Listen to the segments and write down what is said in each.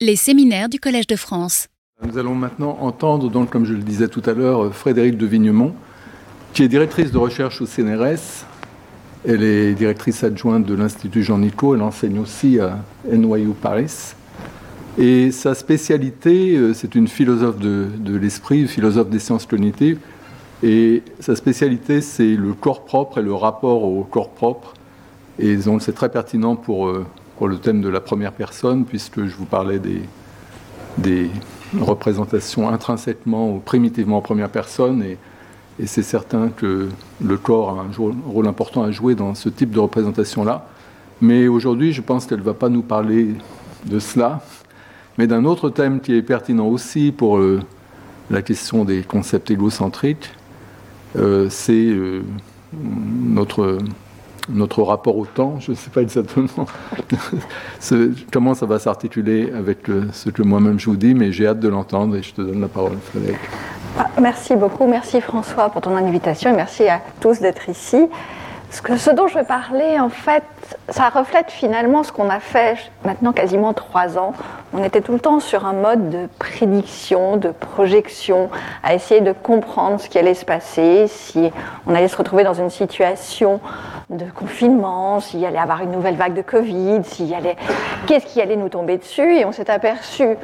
Les séminaires du Collège de France. Nous allons maintenant entendre, donc, comme je le disais tout à l'heure, Frédéric de Vignemont, qui est directrice de recherche au CNRS. Elle est directrice adjointe de l'Institut Jean Nico. Elle enseigne aussi à NYU Paris. Et sa spécialité, euh, c'est une philosophe de, l'esprit, philosophe des sciences cognitives. Et sa spécialité, c'est le corps propre et le rapport au corps propre. Et donc, c'est très pertinent pour, euh, pour le thème de la première personne, puisque je vous parlais des, représentations intrinsèquement ou primitivement en première personne. Et, et c'est certain que le corps a un rôle important à jouer dans ce type de représentation-là. Mais aujourd'hui, je pense qu'elle ne va pas nous parler de cela, mais d'un autre thème qui est pertinent aussi pour euh, la question des concepts égocentriques, euh, c'est euh, notre, notre rapport au temps. Je ne sais pas exactement comment ça va s'articuler avec ce que moi-même je vous dis, mais j'ai hâte de l'entendre et je te donne la parole, Frédéric. Ah, merci beaucoup, merci François pour ton invitation et merci à tous d'être ici. Ce, que, ce, dont je vais parler, en fait, ça reflète finalement ce qu'on a fait maintenant quasiment trois ans. On était tout le temps sur un mode de prédiction, de projection, à essayer de comprendre ce qui allait se passer, si on allait se retrouver dans une situation de confinement, s'il allait avoir une nouvelle vague de Covid, s'il allait, qu'est-ce qui allait nous tomber dessus. Et on s'est aperçu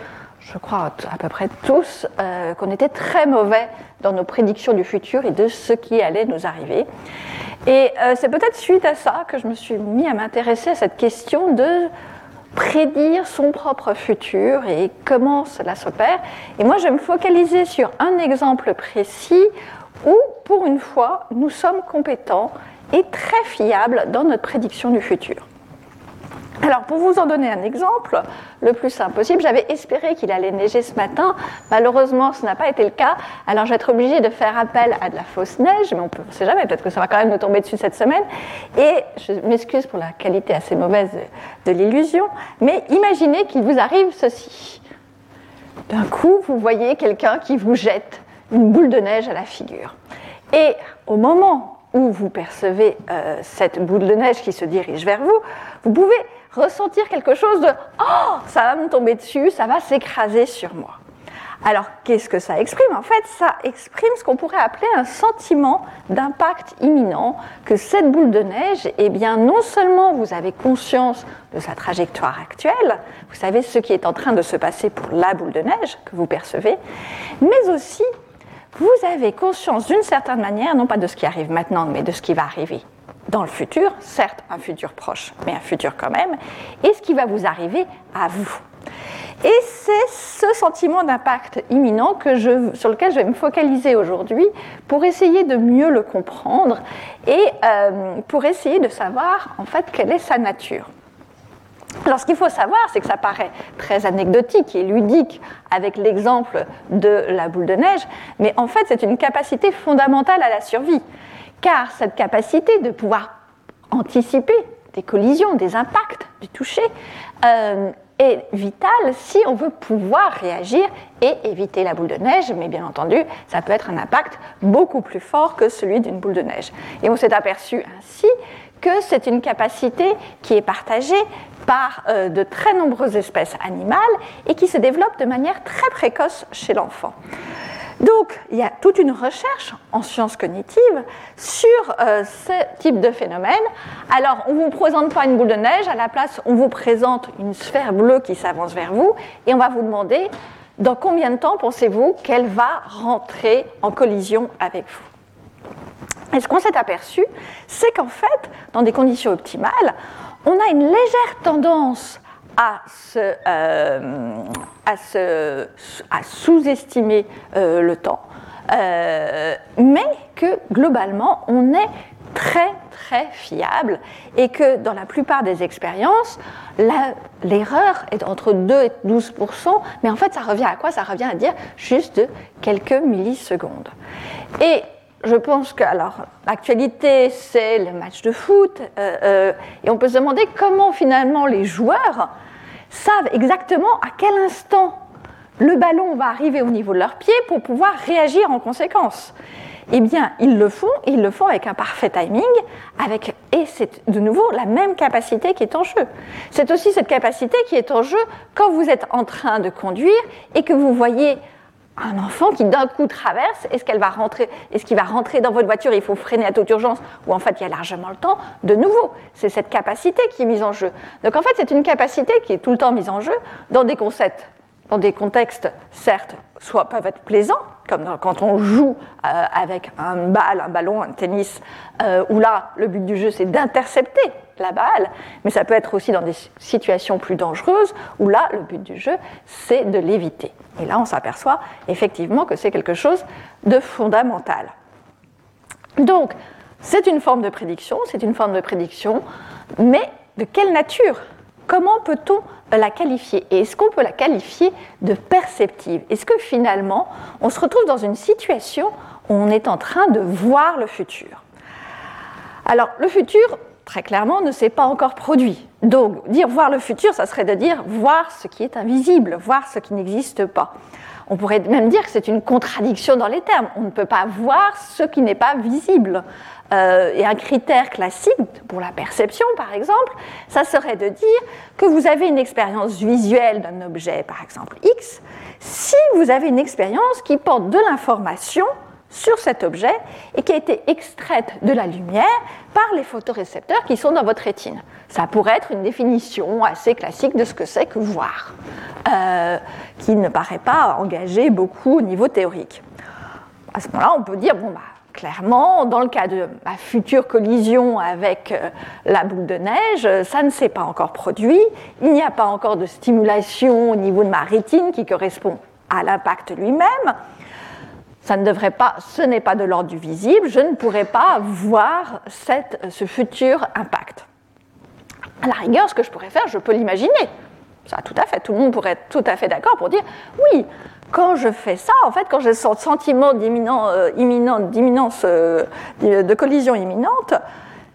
je crois à peu près tous, euh, qu'on était très mauvais dans nos prédictions du futur et de ce qui allait nous arriver. Et euh, c'est peut-être suite à ça que je me suis mis à m'intéresser à cette question de prédire son propre futur et comment cela s'opère. Et moi, je vais me focaliser sur un exemple précis où, pour une fois, nous sommes compétents et très fiables dans notre prédiction du futur. Alors, pour vous en donner un exemple, le plus simple possible, j'avais espéré qu'il allait neiger ce matin. Malheureusement, ce n'a pas été le cas. Alors, je vais être obligée de faire appel à de la fausse neige, mais on ne sait jamais, peut-être que ça va quand même nous tomber dessus cette semaine. Et je m'excuse pour la qualité assez mauvaise de l'illusion, mais imaginez qu'il vous arrive ceci. D'un coup, vous voyez quelqu'un qui vous jette une boule de neige à la figure. Et au moment où vous percevez euh, cette boule de neige qui se dirige vers vous, vous pouvez ressentir quelque chose de ⁇ Oh, ça va me tomber dessus, ça va s'écraser sur moi ⁇ alors, qu'est-ce que ça exprime? En fait, ça exprime ce qu'on pourrait appeler un sentiment d'impact imminent, que cette boule de neige, eh bien, non seulement vous avez conscience de sa trajectoire actuelle, vous savez ce qui est en train de se passer pour la boule de neige que vous percevez, mais aussi vous avez conscience d'une certaine manière, non pas de ce qui arrive maintenant, mais de ce qui va arriver dans le futur, certes un futur proche, mais un futur quand même, et ce qui va vous arriver à vous. Et c'est ce sentiment d'impact imminent que je, sur lequel je vais me focaliser aujourd'hui pour essayer de mieux le comprendre et euh, pour essayer de savoir en fait quelle est sa nature. Alors ce qu'il faut savoir, c'est que ça paraît très anecdotique et ludique avec l'exemple de la boule de neige, mais en fait c'est une capacité fondamentale à la survie car cette capacité de pouvoir anticiper des collisions, des impacts du toucher, euh, est vitale si on veut pouvoir réagir et éviter la boule de neige, mais bien entendu, ça peut être un impact beaucoup plus fort que celui d'une boule de neige. Et on s'est aperçu ainsi que c'est une capacité qui est partagée par euh, de très nombreuses espèces animales et qui se développe de manière très précoce chez l'enfant. Donc, il y a toute une recherche en sciences cognitives sur euh, ce type de phénomène. Alors, on ne vous présente pas une boule de neige, à la place, on vous présente une sphère bleue qui s'avance vers vous, et on va vous demander dans combien de temps pensez-vous qu'elle va rentrer en collision avec vous. Et ce qu'on s'est aperçu, c'est qu'en fait, dans des conditions optimales, on a une légère tendance à, euh, à, sous-estimer euh, le temps, euh, mais que globalement, on est très très fiable et que dans la plupart des expériences, l'erreur est entre 2 et 12% mais en fait, ça revient à quoi? Ça revient à dire juste quelques millisecondes. Et je pense que, alors, l'actualité, c'est le match de foot, et on peut se demander comment finalement les joueurs savent exactement à quel instant le ballon va arriver au niveau de leurs pieds pour pouvoir réagir en conséquence. eh bien, ils le font, ils le font avec un parfait timing, avec, et c'est de nouveau la même capacité qui est en jeu. C'est aussi cette capacité qui est en jeu quand vous êtes en train de conduire et que vous voyez un enfant qui d'un coup traverse, est-ce qu'elle va rentrer, est-ce qu'il va rentrer dans votre voiture, il faut freiner à toute urgence, ou en fait il y a largement le temps, de nouveau, c'est cette capacité qui est mise en jeu. Donc en fait c'est une capacité qui est tout le temps mise en jeu dans des concepts, dans des contextes, certes, soit peuvent être plaisants, comme quand on joue euh, avec un bal, un ballon, un tennis, euh, où là le but du jeu c'est d'intercepter la balle, mais ça peut être aussi dans des situations plus dangereuses où là, le but du jeu, c'est de l'éviter. Et là, on s'aperçoit effectivement que c'est quelque chose de fondamental. Donc, c'est une forme de prédiction, c'est une forme de prédiction, mais de quelle nature? Comment peut-on la qualifier? Et est-ce qu'on peut la qualifier de perceptive? Est-ce que finalement, on se retrouve dans une situation où on est en train de voir le futur? Alors, le futur, très clairement, ne s'est pas encore produit. Donc, dire voir le futur, ça serait de dire voir ce qui est invisible, voir ce qui n'existe pas. On pourrait même dire que c'est une contradiction dans les termes. On ne peut pas voir ce qui n'est pas visible. Euh, et un critère classique pour la perception, par exemple, ça serait de dire que vous avez une expérience visuelle d'un objet, par exemple X, si vous avez une expérience qui porte de l'information sur cet objet et qui a été extraite de la lumière par les photorécepteurs qui sont dans votre rétine. Ça pourrait être une définition assez classique de ce que c'est que voir, euh, qui ne paraît pas engager beaucoup au niveau théorique. À ce moment-là, on peut dire, bon, bah, clairement, dans le cas de ma future collision avec euh, la boule de neige, ça ne s'est pas encore produit, il n'y a pas encore de stimulation au niveau de ma rétine qui correspond à l'impact lui-même. Ça ne devrait pas, ce n'est pas de l'ordre du visible, je ne pourrais pas voir ce futur impact. À la rigueur, ce que je pourrais faire, je peux l'imaginer. Ça, tout à fait, tout le monde pourrait être tout à fait d'accord pour dire oui, quand je fais ça, en fait, quand j'ai ce sentiment euh, d'imminence, euh, de collision imminente,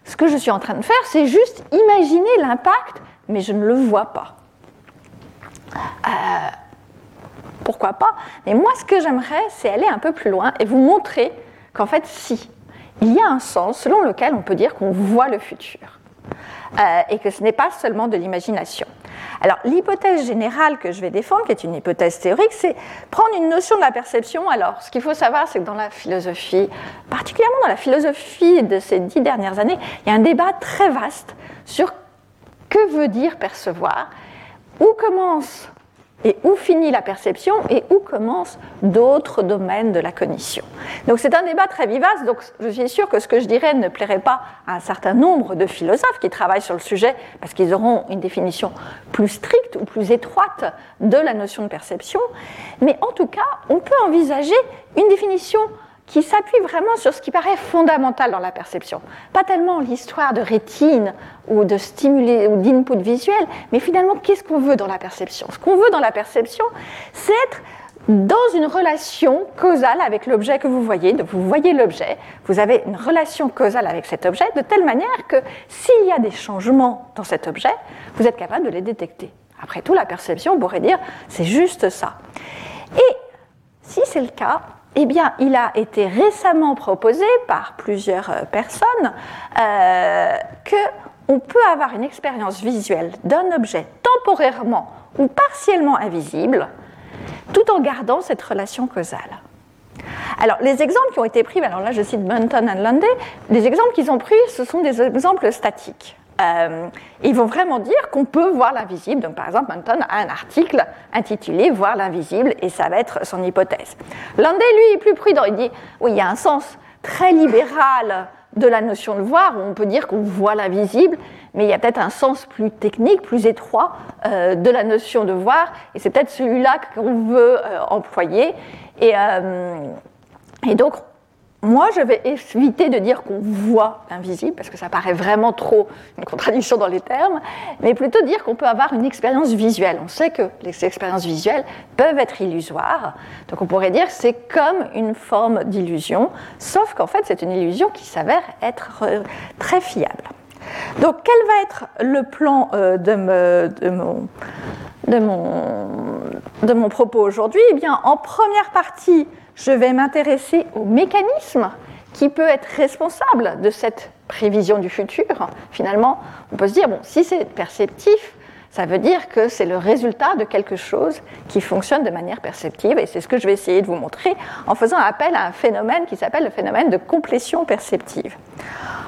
ce que je suis en train de faire, c'est juste imaginer l'impact, mais je ne le vois pas. Euh, pourquoi pas. Mais moi, ce que j'aimerais, c'est aller un peu plus loin et vous montrer qu'en fait, si, il y a un sens selon lequel on peut dire qu'on voit le futur. Euh, et que ce n'est pas seulement de l'imagination. Alors, l'hypothèse générale que je vais défendre, qui est une hypothèse théorique, c'est prendre une notion de la perception. Alors, ce qu'il faut savoir, c'est que dans la philosophie, particulièrement dans la philosophie de ces dix dernières années, il y a un débat très vaste sur que veut dire percevoir, où commence et où finit la perception et où commencent d'autres domaines de la cognition. Donc c'est un débat très vivace, donc je suis sûre que ce que je dirais ne plairait pas à un certain nombre de philosophes qui travaillent sur le sujet parce qu'ils auront une définition plus stricte ou plus étroite de la notion de perception, mais en tout cas on peut envisager une définition qui s'appuie vraiment sur ce qui paraît fondamental dans la perception. Pas tellement l'histoire de rétine ou de stimulé ou d'input visuel, mais finalement qu'est-ce qu'on veut dans la perception? Ce qu'on veut dans la perception, c'est être dans une relation causale avec l'objet que vous voyez. Donc vous voyez l'objet, vous avez une relation causale avec cet objet de telle manière que s'il y a des changements dans cet objet, vous êtes capable de les détecter. Après tout, la perception, on pourrait dire, c'est juste ça. Et si c'est le cas, eh bien, il a été récemment proposé par plusieurs euh, personnes euh, qu'on peut avoir une expérience visuelle d'un objet temporairement ou partiellement invisible, tout en gardant cette relation causale. Alors, les exemples qui ont été pris, alors là je cite Munton et Lundy, les exemples qu'ils ont pris, ce sont des exemples statiques. Euh, ils vont vraiment dire qu'on peut voir l'invisible. Donc, par exemple, Manton a un article intitulé Voir l'invisible, et ça va être son hypothèse. Landé, lui, est plus prudent. Il dit oui, il y a un sens très libéral de la notion de voir, où on peut dire qu'on voit l'invisible, mais il y a peut-être un sens plus technique, plus étroit euh, de la notion de voir, et c'est peut-être celui-là qu'on veut euh, employer. Et, et donc, moi, je vais éviter de dire qu'on voit l'invisible, parce que ça paraît vraiment trop une contradiction dans les termes, mais plutôt dire qu'on peut avoir une expérience visuelle. On sait que les expériences visuelles peuvent être illusoires, donc on pourrait dire que c'est comme une forme d'illusion, sauf qu'en fait c'est une illusion qui s'avère être euh, très fiable. Donc quel va être le plan euh, de, mon, de mon de mon propos aujourd'hui, eh bien, en première partie, je vais m'intéresser au mécanisme qui peut être responsable de cette prévision du futur. Finalement, on peut se dire, bon, si c'est perceptif, ça veut dire que c'est le résultat de quelque chose qui fonctionne de manière perceptive, et c'est ce que je vais essayer de vous montrer en faisant appel à un phénomène qui s'appelle le phénomène de complétion perceptive.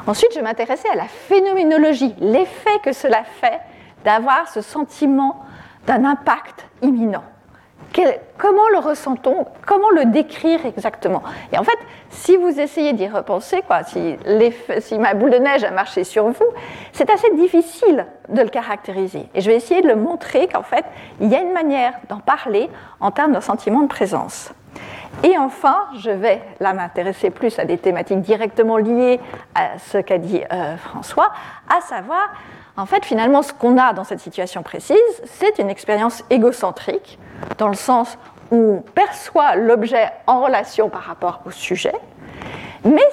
Ensuite, je vais m'intéresser à la phénoménologie, l'effet que cela fait d'avoir ce sentiment d'un impact imminent comment le ressent-on? Comment le décrire exactement? Et en fait, si vous essayez d'y repenser, quoi, si, ma boule de neige a marché sur vous, c'est assez difficile de le caractériser. Et je vais essayer de le montrer qu'en fait, il y a une manière d'en parler en termes de sentiment de présence. Et enfin, je vais là m'intéresser plus à des thématiques directement liées à ce qu'a dit euh, François, à savoir, en fait, finalement, ce qu'on a dans cette situation précise, c'est une expérience égocentrique dans le sens où on perçoit l'objet en relation par rapport au sujet, mais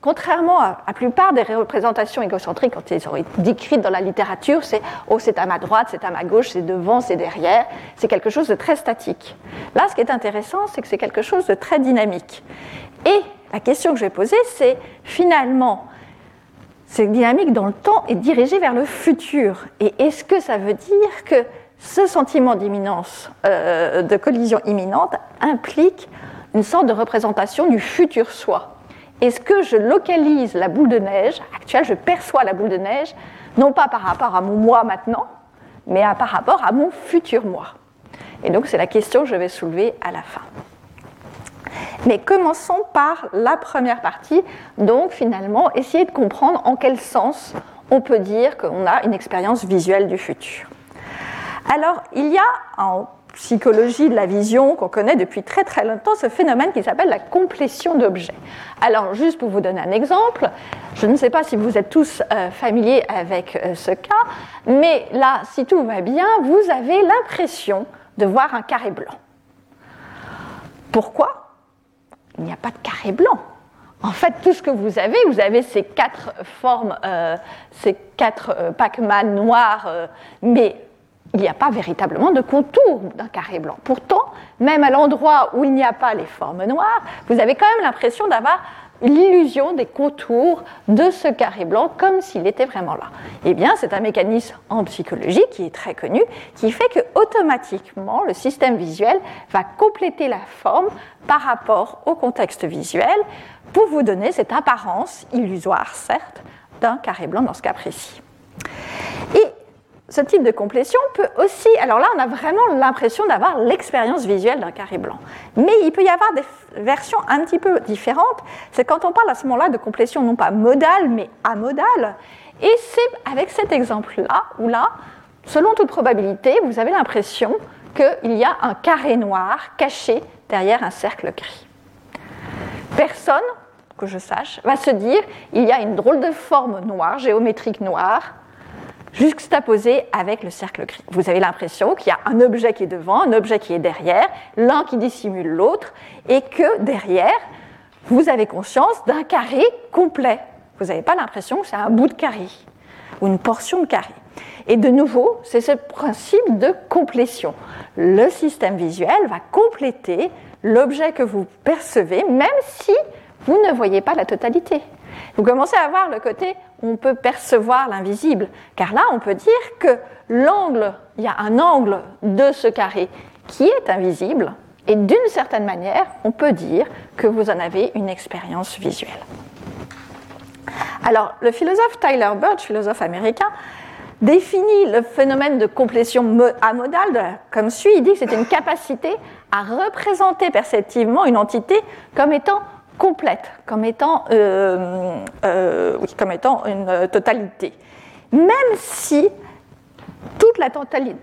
contrairement à la plupart des représentations égocentriques, quand elles sont décrites dans la littérature, c'est oh, c'est à ma droite, c'est à ma gauche, c'est devant, c'est derrière, c'est quelque chose de très statique. Là, ce qui est intéressant, c'est que c'est quelque chose de très dynamique. Et la question que je vais poser, c'est finalement, cette dynamique dans le temps est dirigée vers le futur. Et est-ce que ça veut dire que ce sentiment d'imminence, euh, de collision imminente, implique une sorte de représentation du futur soi? Est-ce que je localise la boule de neige actuelle, je perçois la boule de neige, non pas par rapport à mon moi maintenant, mais par rapport à mon futur moi? Et donc c'est la question que je vais soulever à la fin. Mais commençons par la première partie, donc finalement essayer de comprendre en quel sens on peut dire qu'on a une expérience visuelle du futur. Alors, il y a en psychologie de la vision qu'on connaît depuis très très longtemps ce phénomène qui s'appelle la complétion d'objets. Alors juste pour vous donner un exemple, je ne sais pas si vous êtes tous euh, familiers avec euh, ce cas, mais là, si tout va bien, vous avez l'impression de voir un carré blanc. Pourquoi? Il n'y a pas de carré blanc. En fait, tout ce que vous avez, vous avez ces quatre formes, euh, ces quatre Pac-Man noirs, mais il n'y a pas véritablement de contour d'un carré blanc. Pourtant, même à l'endroit où il n'y a pas les formes noires, vous avez quand même l'impression d'avoir l'illusion des contours de ce carré blanc comme s'il était vraiment là. Eh bien, c'est un mécanisme en psychologie qui est très connu, qui fait que automatiquement le système visuel va compléter la forme par rapport au contexte visuel pour vous donner cette apparence illusoire, certes, d'un carré blanc dans ce cas précis. Et ce type de complétion peut aussi, alors là on a vraiment l'impression d'avoir l'expérience visuelle d'un carré blanc. Mais il peut y avoir des versions un petit peu différentes. C'est quand on parle à ce moment-là de complétion non pas modale mais amodale. Et c'est avec cet exemple-là où là, selon toute probabilité, vous avez l'impression qu'il y a un carré noir caché derrière un cercle gris. Personne, que je sache, va se dire il y a une drôle de forme noire, géométrique noire, juxtaposé avec le cercle gris. Vous avez l'impression qu'il y a un objet qui est devant, un objet qui est derrière, l'un qui dissimule l'autre, et que derrière, vous avez conscience d'un carré complet. Vous n'avez pas l'impression que c'est un bout de carré ou une portion de carré. Et de nouveau, c'est ce principe de complétion. Le système visuel va compléter l'objet que vous percevez, même si vous ne voyez pas la totalité. Vous commencez à voir le côté on peut percevoir l'invisible, car là, on peut dire que l'angle, il y a un angle de ce carré qui est invisible, et d'une certaine manière, on peut dire que vous en avez une expérience visuelle. Alors, le philosophe Tyler Birch, philosophe américain, définit le phénomène de complétion amodale comme suit. Il dit que c'est une capacité à représenter perceptivement une entité comme étant complète, comme étant, euh, euh, comme étant une totalité. Même si toute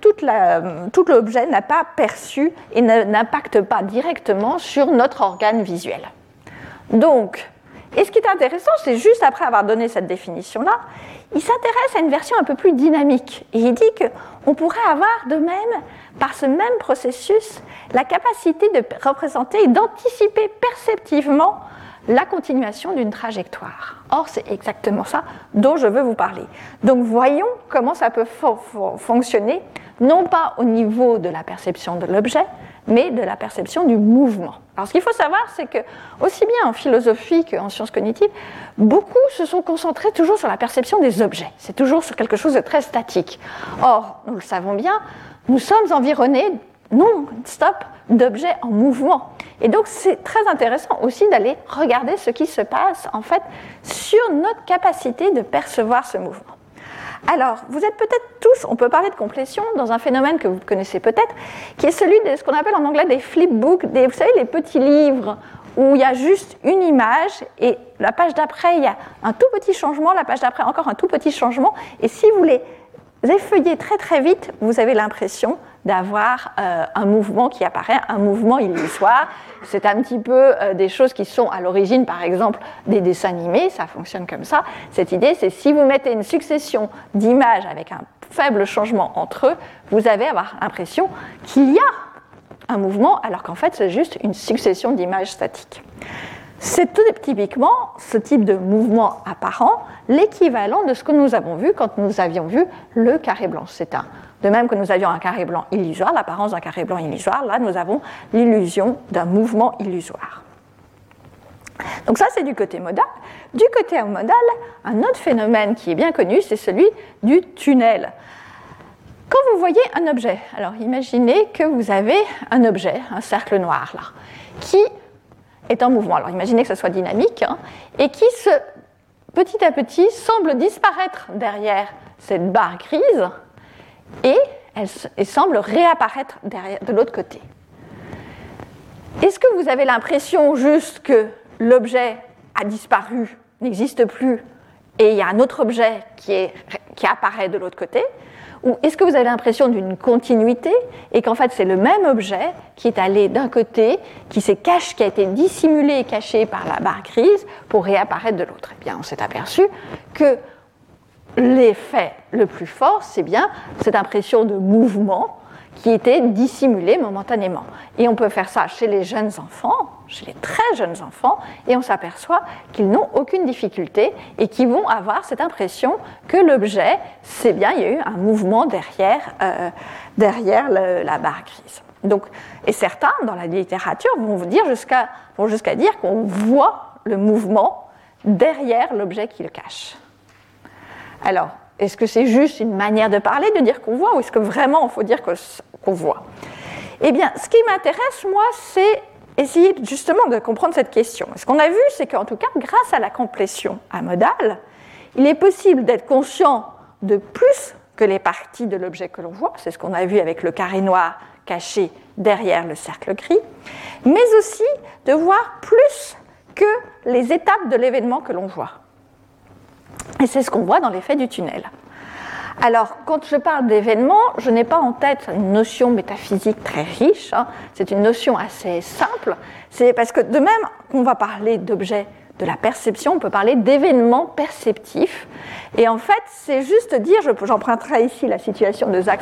toute la, tout l'objet n'a pas perçu et n'impacte pas directement sur notre organe visuel. Donc, et ce qui est intéressant, c'est juste après avoir donné cette définition-là, il s'intéresse à une version un peu plus dynamique. Et il dit qu'on pourrait avoir de même, par ce même processus, la capacité de représenter et d'anticiper perceptivement la continuation d'une trajectoire. Or, c'est exactement ça dont je veux vous parler. Donc, voyons comment ça peut fonctionner, non pas au niveau de la perception de l'objet, mais de la perception du mouvement. Alors, ce qu'il faut savoir, c'est que, aussi bien en philosophie qu'en sciences cognitives, beaucoup se sont concentrés toujours sur la perception des objets. C'est toujours sur quelque chose de très statique. Or, nous le savons bien, nous sommes environnés non-stop d'objets en mouvement. Et donc c'est très intéressant aussi d'aller regarder ce qui se passe en fait sur notre capacité de percevoir ce mouvement. Alors, vous êtes peut-être tous, on peut parler de complétion dans un phénomène que vous connaissez peut-être, qui est celui de ce qu'on appelle en anglais des flipbooks, des, vous savez, les petits livres où il y a juste une image et la page d'après, il y a un tout petit changement, la page d'après encore un tout petit changement. Et si vous les effeuillez très très vite, vous avez l'impression d'avoir euh, un mouvement qui apparaît, un mouvement illusoire. C'est un petit peu euh, des choses qui sont à l'origine, par exemple, des dessins animés, ça fonctionne comme ça. Cette idée, c'est si vous mettez une succession d'images avec un faible changement entre eux, vous avez avoir l'impression qu'il y a un mouvement, alors qu'en fait, c'est juste une succession d'images statiques. C'est typiquement ce type de mouvement apparent l'équivalent de ce que nous avons vu quand nous avions vu le carré blanc. C'est un de même que nous avions un carré blanc illusoire, l'apparence d'un carré blanc illusoire, là nous avons l'illusion d'un mouvement illusoire. Donc ça c'est du côté modal. Du côté modal, un autre phénomène qui est bien connu, c'est celui du tunnel. Quand vous voyez un objet, alors imaginez que vous avez un objet, un cercle noir là, qui est en mouvement. Alors imaginez que ce soit dynamique hein, et qui se, petit à petit semble disparaître derrière cette barre grise et elle, semble réapparaître derrière, de l'autre côté. Est-ce que vous avez l'impression juste que l'objet a disparu, n'existe plus, et il y a un autre objet qui, qui apparaît de l'autre côté? Ou est-ce que vous avez l'impression d'une continuité et qu'en fait c'est le même objet qui est allé d'un côté, qui s'est caché, qui a été dissimulé et caché par la barre grise pour réapparaître de l'autre? Eh bien, on s'est aperçu que l'effet le plus fort, c'est bien cette impression de mouvement qui était dissimulée momentanément. Et on peut faire ça chez les jeunes enfants, chez les très jeunes enfants, et on s'aperçoit qu'ils n'ont aucune difficulté et qu'ils vont avoir cette impression que l'objet, c'est bien, il y a eu un mouvement derrière, euh, derrière la barre grise. Donc, et certains, dans la littérature, vont dire jusqu'à jusqu'à dire qu'on voit le mouvement derrière l'objet qui le cache. Alors, est-ce que c'est juste une manière de parler, de dire qu'on voit, ou est-ce que vraiment il faut dire qu'on voit? Eh bien, ce qui m'intéresse, moi, c'est essayer justement de comprendre cette question. ce qu'on a vu, c'est qu'en tout cas, grâce à la complétion amodale, il est possible d'être conscient de plus que les parties de l'objet que l'on voit, c'est ce qu'on a vu avec le carré noir caché derrière le cercle gris, mais aussi de voir plus que les étapes de l'événement que l'on voit. Et c'est ce qu'on voit dans l'effet du tunnel. Alors, quand je parle d'événement, je n'ai pas en tête une notion métaphysique très riche, hein. c'est une notion assez simple. C'est parce que de même qu'on va parler d'objets de la perception, on peut parler d'événements perceptifs. Et en fait, c'est juste dire, j'emprunterai ici la situation de Zach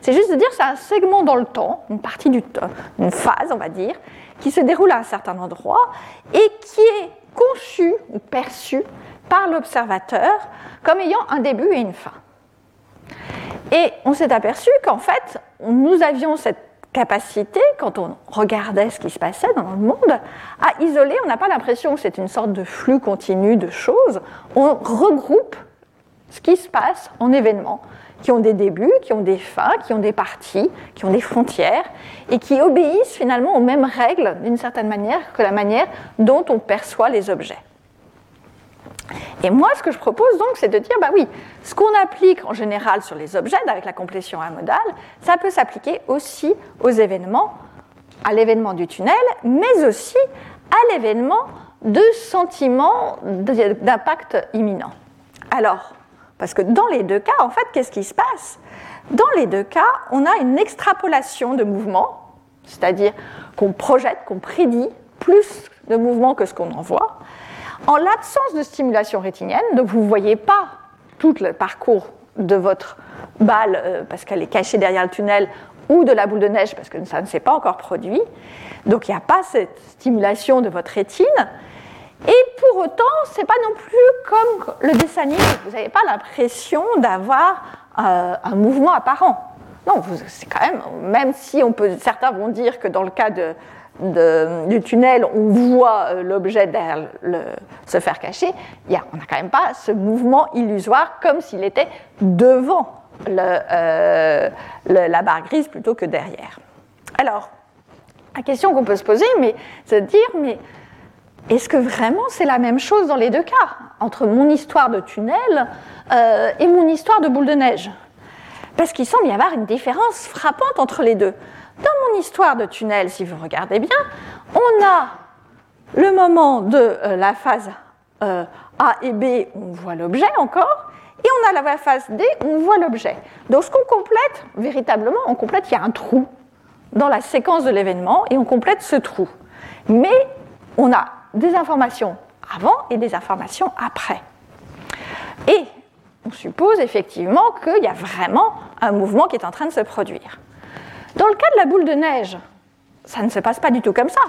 c'est juste dire c'est un segment dans le temps, une partie du temps, une phase, on va dire, qui se déroule à un certain endroit et qui est conçu ou perçu par l'observateur comme ayant un début et une fin. Et on s'est aperçu qu'en fait, nous avions cette capacité, quand on regardait ce qui se passait dans le monde, à isoler, on n'a pas l'impression que c'est une sorte de flux continu de choses, on regroupe ce qui se passe en événements qui ont des débuts, qui ont des fins, qui ont des parties, qui ont des frontières, et qui obéissent finalement aux mêmes règles d'une certaine manière que la manière dont on perçoit les objets. Et moi, ce que je propose donc, c'est de dire, bah oui, ce qu'on applique en général sur les objets avec la complétion amodale, ça peut s'appliquer aussi aux événements, à l'événement du tunnel, mais aussi à l'événement de sentiments d'impact imminent. Alors, parce que dans les deux cas, en fait, qu'est-ce qui se passe? Dans les deux cas, on a une extrapolation de mouvement, c'est-à-dire qu'on projette, qu'on prédit plus de mouvements que ce qu'on en voit, en l'absence de stimulation rétinienne, donc vous ne voyez pas tout le parcours de votre balle euh, parce qu'elle est cachée derrière le tunnel ou de la boule de neige parce que ça ne s'est pas encore produit, donc il n'y a pas cette stimulation de votre rétine, Et pour autant, c'est pas non plus comme le dessin animé. Vous n'avez pas l'impression d'avoir euh, un mouvement apparent. Non, c'est quand même, même si certains vont dire que dans le cas de, du tunnel, on voit euh, l'objet se faire cacher, y a, on n'a quand même pas ce mouvement illusoire comme s'il était devant euh, la barre grise plutôt que derrière. Alors, la question qu'on peut se poser, mais, c'est de dire, mais est-ce que vraiment c'est la même chose dans les deux cas, entre mon histoire de tunnel euh, et mon histoire de boule de neige? Parce qu'il semble y avoir une différence frappante entre les deux. Dans mon histoire de tunnel, si vous regardez bien, on a le moment de euh, la phase euh, A et B, on voit l'objet encore, et on a la phase D, on voit l'objet. Donc ce qu'on complète, véritablement, on complète, il y a un trou dans la séquence de l'événement, et on complète ce trou. Mais on a des informations avant et des informations après. Et on suppose effectivement qu'il y a vraiment un mouvement qui est en train de se produire. Dans le cas de la boule de neige, ça ne se passe pas du tout comme ça.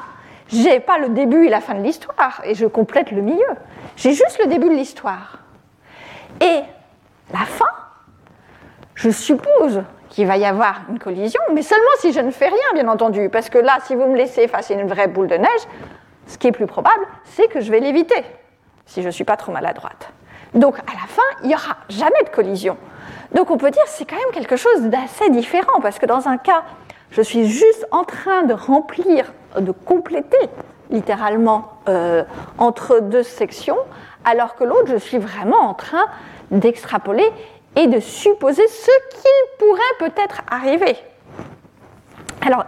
J'ai pas le début et la fin de l'histoire et je complète le milieu. J'ai juste le début de l'histoire. Et la fin, je suppose qu'il va y avoir une collision, mais seulement si je ne fais rien, bien entendu. Parce que là, si vous me laissez face à une vraie boule de neige, ce qui est plus probable, c'est que je vais l'éviter, si je ne suis pas trop maladroite. Donc à la fin, il n'y aura jamais de collision. Donc on peut dire que c'est quand même quelque chose d'assez différent, parce que dans un cas, je suis juste en train de remplir, de compléter littéralement euh, entre deux sections, alors que l'autre, je suis vraiment en train d'extrapoler et de supposer ce qui pourrait peut-être arriver. Alors,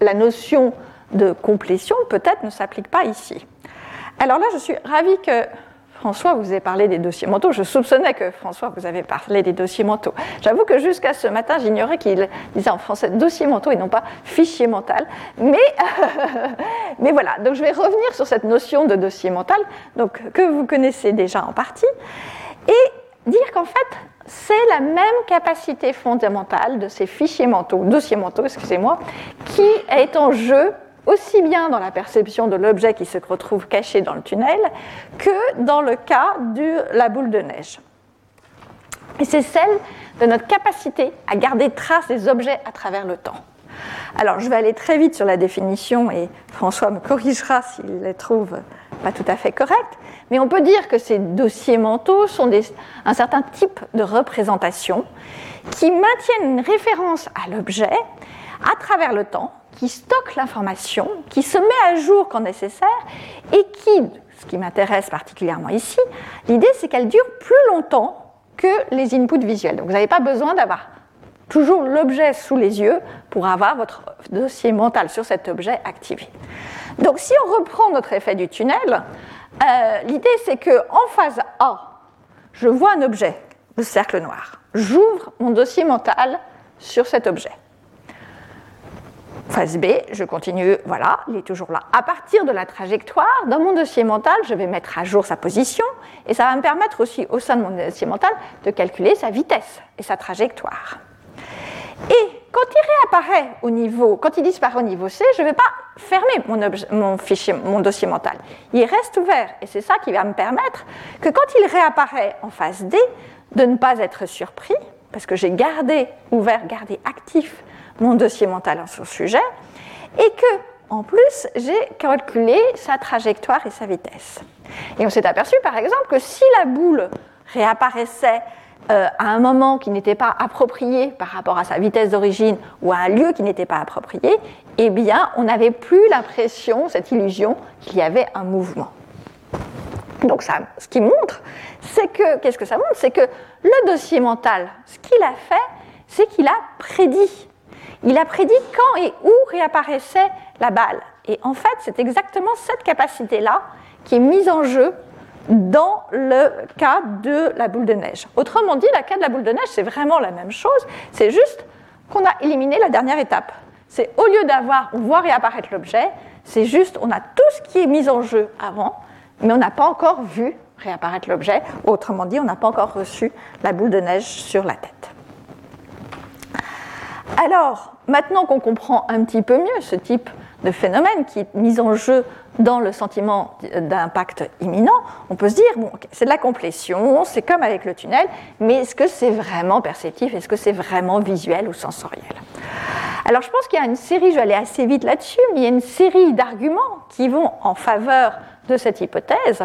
la notion de complétion peut-être ne s'applique pas ici. Alors là, je suis ravie que François vous ait parlé des dossiers mentaux. Je soupçonnais que François vous avait parlé des dossiers mentaux. J'avoue que jusqu'à ce matin, j'ignorais qu'il disait en français dossier mentaux et non pas fichier mental. Mais, mais voilà, donc je vais revenir sur cette notion de dossier mental donc, que vous connaissez déjà en partie et dire qu'en fait, c'est la même capacité fondamentale de ces fichiers mentaux, dossiers mentaux, excusez-moi, qui est en jeu aussi bien dans la perception de l'objet qui se retrouve caché dans le tunnel que dans le cas de la boule de neige. Et c'est celle de notre capacité à garder trace des objets à travers le temps. Alors, je vais aller très vite sur la définition et François me corrigera s'il les trouve pas tout à fait correctes, mais on peut dire que ces dossiers mentaux sont un certain type de représentation qui maintiennent une référence à l'objet à travers le temps qui stocke l'information, qui se met à jour quand nécessaire et qui, ce qui m'intéresse particulièrement ici, l'idée c'est qu'elle dure plus longtemps que les inputs visuels. Donc vous n'avez pas besoin d'avoir toujours l'objet sous les yeux pour avoir votre dossier mental sur cet objet activé. Donc si on reprend notre effet du tunnel, euh, l'idée c'est que en phase A, je vois un objet, le cercle noir. J'ouvre mon dossier mental sur cet objet. Phase B, je continue, voilà, il est toujours là. À partir de la trajectoire, dans mon dossier mental, je vais mettre à jour sa position et ça va me permettre aussi, au sein de mon dossier mental, de calculer sa vitesse et sa trajectoire. Et quand il réapparaît au niveau, quand il disparaît au niveau C, je ne vais pas fermer mon, fichier, mon dossier mental. Il reste ouvert et c'est ça qui va me permettre que quand il réapparaît en phase D, de ne pas être surpris parce que j'ai gardé ouvert, gardé actif mon dossier mental en son sujet, et que, en plus, j'ai calculé sa trajectoire et sa vitesse. Et on s'est aperçu, par exemple, que si la boule réapparaissait euh, à un moment qui n'était pas approprié par rapport à sa vitesse d'origine ou à un lieu qui n'était pas approprié, eh bien, on n'avait plus l'impression, cette illusion, qu'il y avait un mouvement. Donc, ça, ce qui montre, c'est que, qu'est-ce que ça montre? C'est que le dossier mental, ce qu'il a fait, c'est qu'il a prédit il a prédit quand et où réapparaissait la balle. Et en fait, c'est exactement cette capacité-là qui est mise en jeu dans le cas de la boule de neige. Autrement dit, le cas de la boule de neige, c'est vraiment la même chose, c'est juste qu'on a éliminé la dernière étape. C'est au lieu d'avoir, on voit réapparaître l'objet, c'est juste, on a tout ce qui est mis en jeu avant, mais on n'a pas encore vu réapparaître l'objet. Autrement dit, on n'a pas encore reçu la boule de neige sur la tête. Alors, maintenant qu'on comprend un petit peu mieux ce type de phénomène qui est mis en jeu dans le sentiment d'impact imminent, on peut se dire, bon, c'est de la complétion, c'est comme avec le tunnel, mais est-ce que c'est vraiment perceptif Est-ce que c'est vraiment visuel ou sensoriel? Alors je pense qu'il y a une série, je vais aller assez vite là-dessus, mais il y a une série d'arguments qui vont en faveur de cette hypothèse.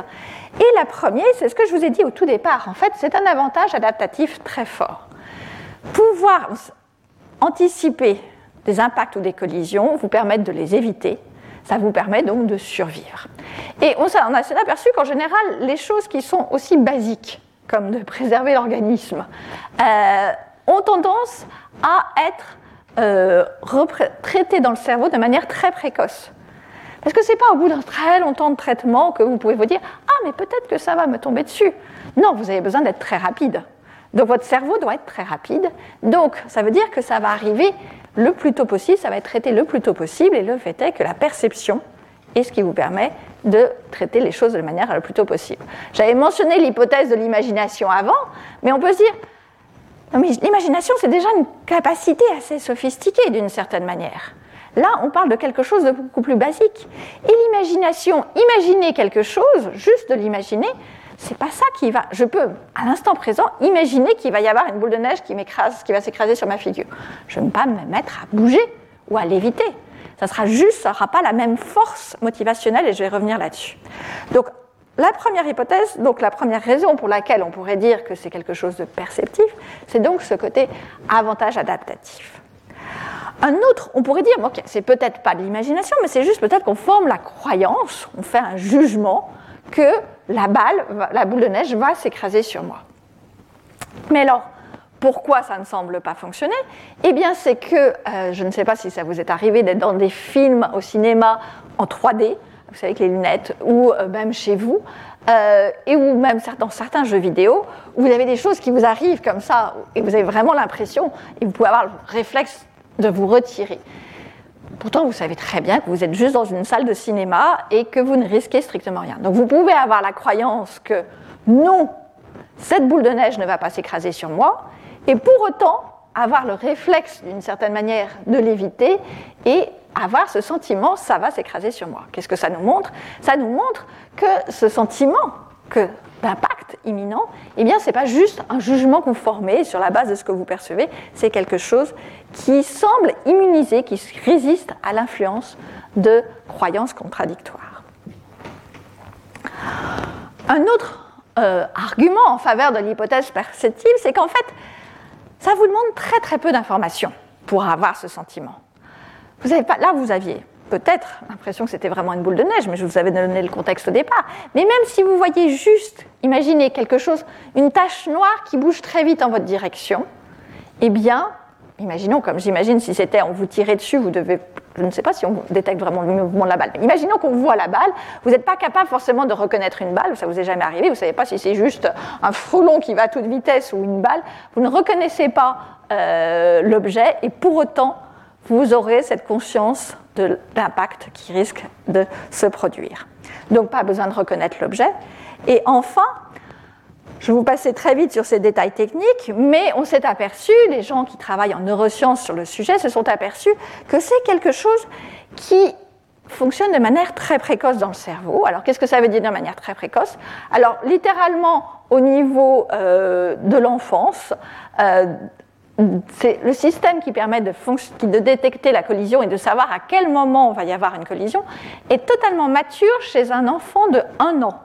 Et la première, c'est ce que je vous ai dit au tout départ. En fait, c'est un avantage adaptatif très fort. Pouvoir anticiper des impacts ou des collisions vous permettre de les éviter ça vous permet donc de survivre. Et on, s'est aperçu qu'en général, les choses qui sont aussi basiques, comme de préserver l'organisme, euh, ont tendance à être euh, traitées dans le cerveau de manière très précoce. Parce que ce n'est pas au bout d'un très longtemps de traitement que vous pouvez vous dire Ah, mais peut-être que ça va me tomber dessus. Non, vous avez besoin d'être très rapide. Donc votre cerveau doit être très rapide. Donc ça veut dire que ça va arriver le plus tôt possible, ça va être traité le plus tôt possible, et le fait est que la perception est ce qui vous permet de traiter les choses de manière le plus tôt possible. J'avais mentionné l'hypothèse de l'imagination avant, mais on peut se dire, l'imagination, c'est déjà une capacité assez sophistiquée d'une certaine manière. Là, on parle de quelque chose de beaucoup plus basique. Et l'imagination, imaginer quelque chose, juste de l'imaginer, c'est pas ça qui va. Je peux, à l'instant présent, imaginer qu'il va y avoir une boule de neige qui m'écrase, qui va s'écraser sur ma figure. Je ne vais pas me mettre à bouger ou à l'éviter. Ça sera juste, ça n'aura pas la même force motivationnelle et je vais revenir là-dessus. Donc, la première hypothèse, donc la première raison pour laquelle on pourrait dire que c'est quelque chose de perceptif, c'est donc ce côté avantage adaptatif. Un autre, on pourrait dire, ok, c'est peut-être pas de l'imagination, mais c'est juste peut-être qu'on forme la croyance, on fait un jugement que la balle, la boule de neige va s'écraser sur moi. Mais alors, pourquoi ça ne semble pas fonctionner? Eh bien, c'est que, euh, je ne sais pas si ça vous est arrivé d'être dans des films au cinéma en 3D, vous savez, avec les lunettes, ou euh, même chez vous, euh, et ou même dans certains jeux vidéo, où vous avez des choses qui vous arrivent comme ça, et vous avez vraiment l'impression, et vous pouvez avoir le réflexe de vous retirer. Pourtant, vous savez très bien que vous êtes juste dans une salle de cinéma et que vous ne risquez strictement rien. Donc vous pouvez avoir la croyance que non, cette boule de neige ne va pas s'écraser sur moi, et pour autant avoir le réflexe d'une certaine manière de l'éviter et avoir ce sentiment, ça va s'écraser sur moi. Qu'est-ce que ça nous montre? Ça nous montre que ce sentiment que d'impact imminent, eh bien, ce n'est pas juste un jugement formez sur la base de ce que vous percevez, c'est quelque chose qui semble immunisé, qui résiste à l'influence de croyances contradictoires. Un autre euh, argument en faveur de l'hypothèse perceptive, c'est qu'en fait, ça vous demande très très peu d'informations pour avoir ce sentiment. Vous avez pas, là, vous aviez peut-être l'impression que c'était vraiment une boule de neige, mais je vous avais donné le contexte au départ. Mais même si vous voyez juste, imaginez quelque chose, une tache noire qui bouge très vite en votre direction, eh bien, imaginons, comme j'imagine, si c'était on vous tirait dessus, vous devez, je ne sais pas si on détecte vraiment le mouvement de la balle, mais imaginons qu'on voit la balle, vous n'êtes pas capable forcément de reconnaître une balle, ça vous est jamais arrivé, vous ne savez pas si c'est juste un frelon qui va à toute vitesse ou une balle, vous ne reconnaissez pas euh, l'objet et pour autant, vous aurez cette conscience de l'impact qui risque de se produire. Donc pas besoin de reconnaître l'objet. Et enfin, je vous passer très vite sur ces détails techniques, mais on s'est aperçu, les gens qui travaillent en neurosciences sur le sujet se sont aperçus que c'est quelque chose qui fonctionne de manière très précoce dans le cerveau. Alors qu'est-ce que ça veut dire de manière très précoce? Alors littéralement au niveau euh, de l'enfance, euh, c'est le système qui permet de, détecter la collision et de savoir à quel moment on va y avoir une collision est totalement mature chez un enfant de 1 an.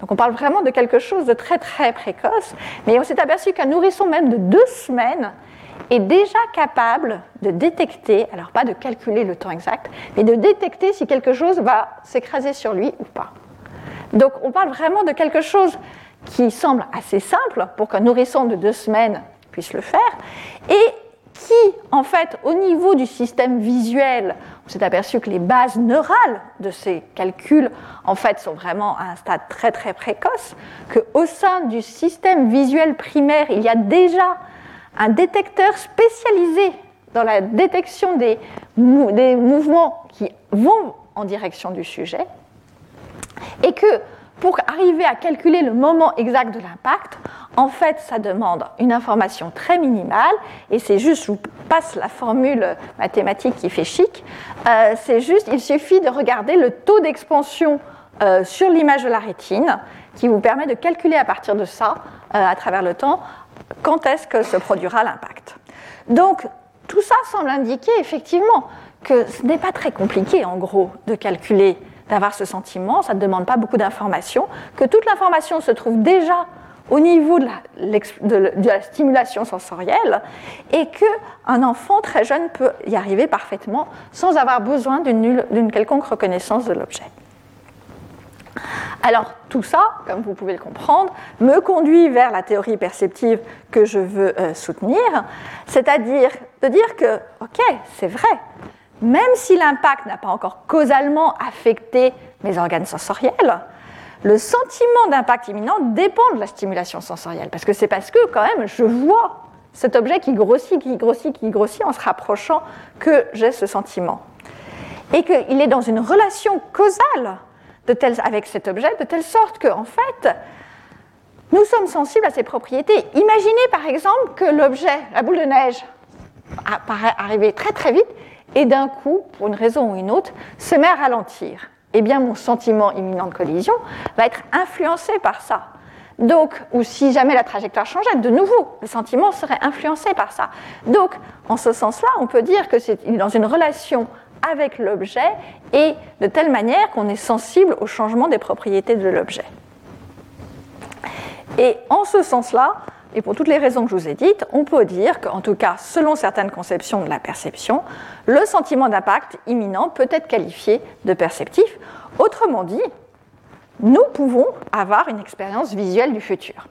Donc on parle vraiment de quelque chose de très très précoce, mais on s'est aperçu qu'un nourrisson même de deux semaines est déjà capable de détecter, alors pas de calculer le temps exact, mais de détecter si quelque chose va s'écraser sur lui ou pas. Donc on parle vraiment de quelque chose qui semble assez simple pour qu'un nourrisson de deux semaines puisse le faire, et qui, en fait, au niveau du système visuel, on s'est aperçu que les bases neurales de ces calculs, en fait, sont vraiment à un stade très très précoce, qu'au sein du système visuel primaire, il y a déjà un détecteur spécialisé dans la détection des, des mouvements qui vont en direction du sujet, et que pour arriver à calculer le moment exact de l'impact, en fait, ça demande une information très minimale, et c'est juste, je vous passe la formule mathématique qui fait chic, euh, c'est juste, il suffit de regarder le taux d'expansion euh, sur l'image de la rétine, qui vous permet de calculer à partir de ça, euh, à travers le temps, quand est-ce que se produira l'impact. Donc, tout ça semble indiquer effectivement que ce n'est pas très compliqué, en gros, de calculer, d'avoir ce sentiment, ça ne demande pas beaucoup d'informations, que toute l'information se trouve déjà au niveau de la, stimulation sensorielle et qu'un enfant très jeune peut y arriver parfaitement sans avoir besoin d'une quelconque reconnaissance de l'objet. Alors tout ça, comme vous pouvez le comprendre, me conduit vers la théorie perceptive que je veux euh, soutenir, c'est-à-dire de dire que, ok, c'est vrai, même si l'impact n'a pas encore causalement affecté mes organes sensoriels, le sentiment d'impact imminent dépend de la stimulation sensorielle, parce que c'est parce que quand même je vois cet objet qui grossit, qui grossit, qui grossit en se rapprochant que j'ai ce sentiment. Et qu'il est dans une relation causale avec cet objet, de telle sorte que, en fait, nous sommes sensibles à ses propriétés. Imaginez par exemple que l'objet, la boule de neige, apparaît arriver très très vite et d'un coup, pour une raison ou une autre, se met à ralentir. Eh bien, mon sentiment imminent de collision va être influencé par ça. Donc, ou si jamais la trajectoire changeait, de nouveau, le sentiment serait influencé par ça. Donc, en ce sens-là, on peut dire que c'est dans une relation avec l'objet et de telle manière qu'on est sensible au changement des propriétés de l'objet. Et en ce sens-là, et pour toutes les raisons que je vous ai dites, on peut dire qu'en tout cas, selon certaines conceptions de la perception, le sentiment d'impact imminent peut être qualifié de perceptif. Autrement dit, nous pouvons avoir une expérience visuelle du futur.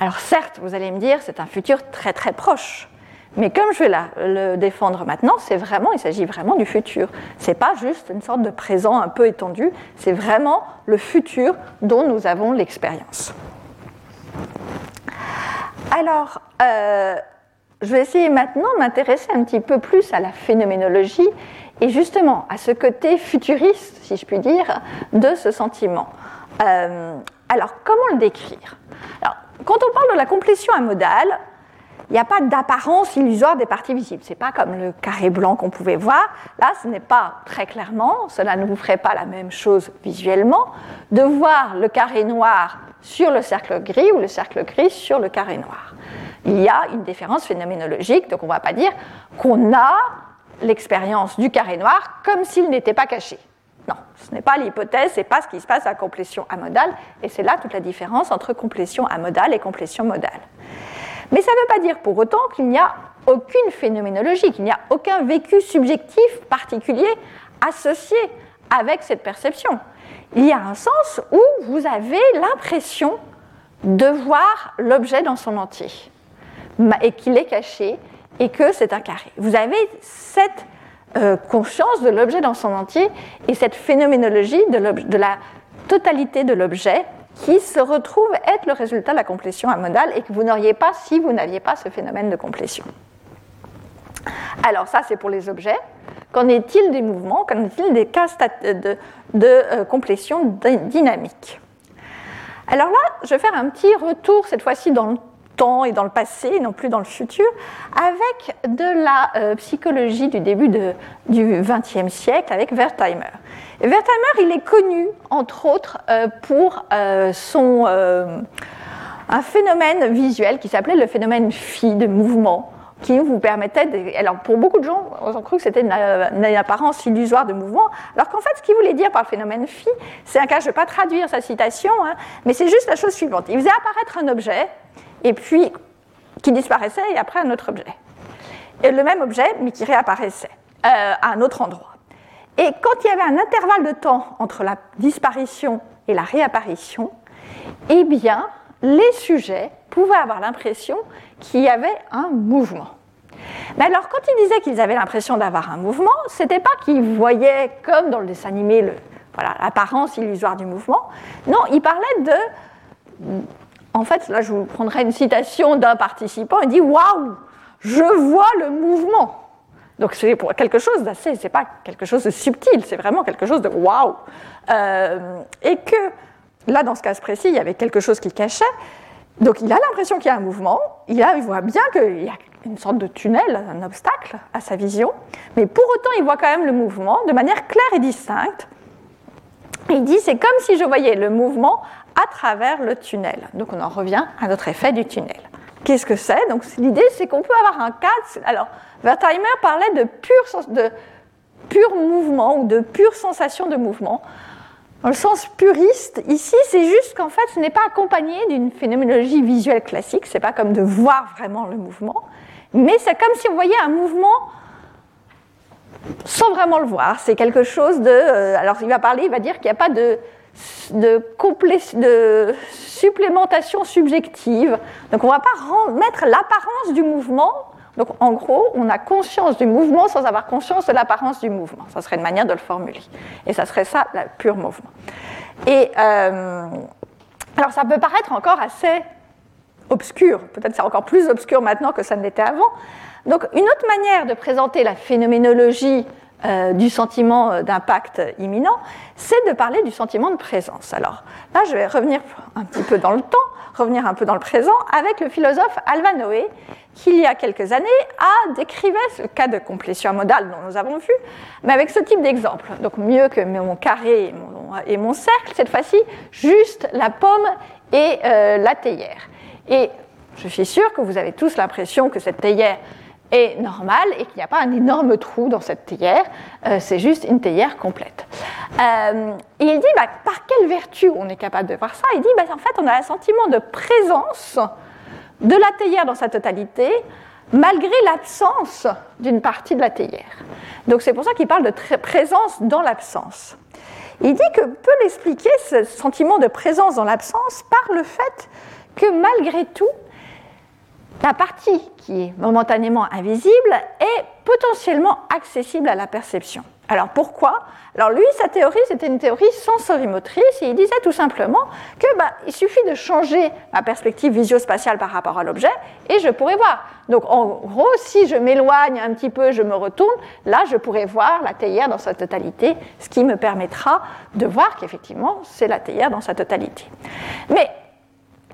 Alors certes, vous allez me dire, c'est un futur très très proche. Mais comme je vais le défendre maintenant, c'est vraiment, il s'agit vraiment du futur. Ce n'est pas juste une sorte de présent un peu étendu, c'est vraiment le futur dont nous avons l'expérience. Alors, euh, je vais essayer maintenant de m'intéresser un petit peu plus à la phénoménologie et justement à ce côté futuriste, si je puis dire, de ce sentiment. Euh, alors, comment le décrire? Quand on parle de la complétion amodale, il n'y a pas d'apparence illusoire des parties visibles. Ce n'est pas comme le carré blanc qu'on pouvait voir. Là, ce n'est pas très clairement, cela ne vous ferait pas la même chose visuellement, de voir le carré noir sur le cercle gris ou le cercle gris sur le carré noir. Il y a une différence phénoménologique, donc on ne va pas dire qu'on a l'expérience du carré noir comme s'il n'était pas caché. Non, ce n'est pas l'hypothèse, ce n'est pas ce qui se passe à complétion amodale, et c'est là toute la différence entre complétion amodale et complétion modale. Mais ça ne veut pas dire pour autant qu'il n'y a aucune phénoménologie, qu'il n'y a aucun vécu subjectif particulier associé avec cette perception. Il y a un sens où vous avez l'impression de voir l'objet dans son entier et qu'il est caché et que c'est un carré. Vous avez cette euh, conscience de l'objet dans son entier et cette phénoménologie de la totalité de l'objet qui se retrouve être le résultat de la complétion amodale et que vous n'auriez pas si vous n'aviez pas ce phénomène de complétion. Alors ça, c'est pour les objets. Qu'en est-il des mouvements? Qu'en est-il des cas de, euh, complétion dynamique? Alors là, je vais faire un petit retour cette fois-ci dans le temps et dans le passé, non plus dans le futur, avec de la euh, psychologie du début du XXe siècle, avec Wertheimer. Wertheimer, il est connu, entre autres, euh, pour euh, son, un phénomène visuel qui s'appelait le phénomène phi de mouvement qui vous permettait, de... alors pour beaucoup de gens, on ont cru que c'était une, apparence illusoire de mouvement, alors qu'en fait, ce qu'il voulait dire par le phénomène phi, c'est un cas, je ne vais pas traduire sa citation, hein, mais c'est juste la chose suivante. Il faisait apparaître un objet, et puis qui disparaissait, et après un autre objet. Et le même objet, mais qui réapparaissait euh, à un autre endroit. Et quand il y avait un intervalle de temps entre la disparition et la réapparition, eh bien, les sujets pouvaient avoir l'impression qu'il y avait un mouvement. Mais alors, quand ils disaient qu'ils avaient l'impression d'avoir un mouvement, ce n'était pas qu'ils voyaient, comme dans le dessin animé, l'apparence illusoire du mouvement. Non, ils parlaient de. En fait, là, je vous prendrai une citation d'un participant. Il dit Waouh, je vois le mouvement. Donc c'est quelque chose d'assez, c'est pas quelque chose de subtil, c'est vraiment quelque chose de waouh. Euh, et que là, dans ce cas précis, il y avait quelque chose qui cachait. Donc il a l'impression qu'il y a un mouvement, il, il voit bien qu'il y a une sorte de tunnel, un obstacle à sa vision, mais pour autant il voit quand même le mouvement de manière claire et distincte. il dit c'est comme si je voyais le mouvement à travers le tunnel. Donc on en revient à notre effet du tunnel. Qu'est-ce que c'est? Donc l'idée c'est qu'on peut avoir un cas. Alors Wertheimer parlait de pur, de pur mouvement ou de pure sensation de mouvement. Dans le sens puriste, ici, c'est juste qu'en fait, ce n'est pas accompagné d'une phénoménologie visuelle classique, c'est pas comme de voir vraiment le mouvement, mais c'est comme si on voyait un mouvement sans vraiment le voir. C'est quelque chose de. Euh, alors, il va parler, il va dire qu'il n'y a pas de, de, de supplémentation subjective. Donc, on ne va pas mettre l'apparence du mouvement. Donc, en gros, on a conscience du mouvement sans avoir conscience de l'apparence du mouvement. Ça serait une manière de le formuler. Et ça serait ça, le pur mouvement. Et euh, alors, ça peut paraître encore assez obscur. Peut-être c'est encore plus obscur maintenant que ça ne l'était avant. Donc une autre manière de présenter la phénoménologie euh, du sentiment euh, d'impact imminent, c'est de parler du sentiment de présence. Alors là, je vais revenir un petit peu dans le temps, revenir un peu dans le présent, avec le philosophe Alva Noé, qui il y a quelques années a décrivé ce cas de complétion modale dont nous avons vu, mais avec ce type d'exemple. Donc mieux que mon carré et mon, cercle, cette fois-ci, juste la pomme et euh, la théière. Et je suis sûre que vous avez tous l'impression que cette théière est normale et qu'il n'y a pas un énorme trou dans cette théière, euh, c'est juste une théière complète. Euh, il dit, bah, par quelle vertu on est capable de voir ça? Il dit, bah, en fait, on a un sentiment de présence de la théière dans sa totalité, malgré l'absence d'une partie de la théière. Donc c'est pour ça qu'il parle de présence dans l'absence. Il dit que peut l'expliquer, ce sentiment de présence dans l'absence, par le fait que malgré tout, la partie qui est momentanément invisible est potentiellement accessible à la perception. Alors pourquoi? Alors lui, sa théorie, c'était une théorie sensorimotrice il disait tout simplement que bah, il suffit de changer ma perspective visio-spatiale par rapport à l'objet et je pourrais voir. Donc en gros, si je m'éloigne un petit peu, je me retourne, là je pourrais voir la théière dans sa totalité, ce qui me permettra de voir qu'effectivement c'est la théière dans sa totalité. Mais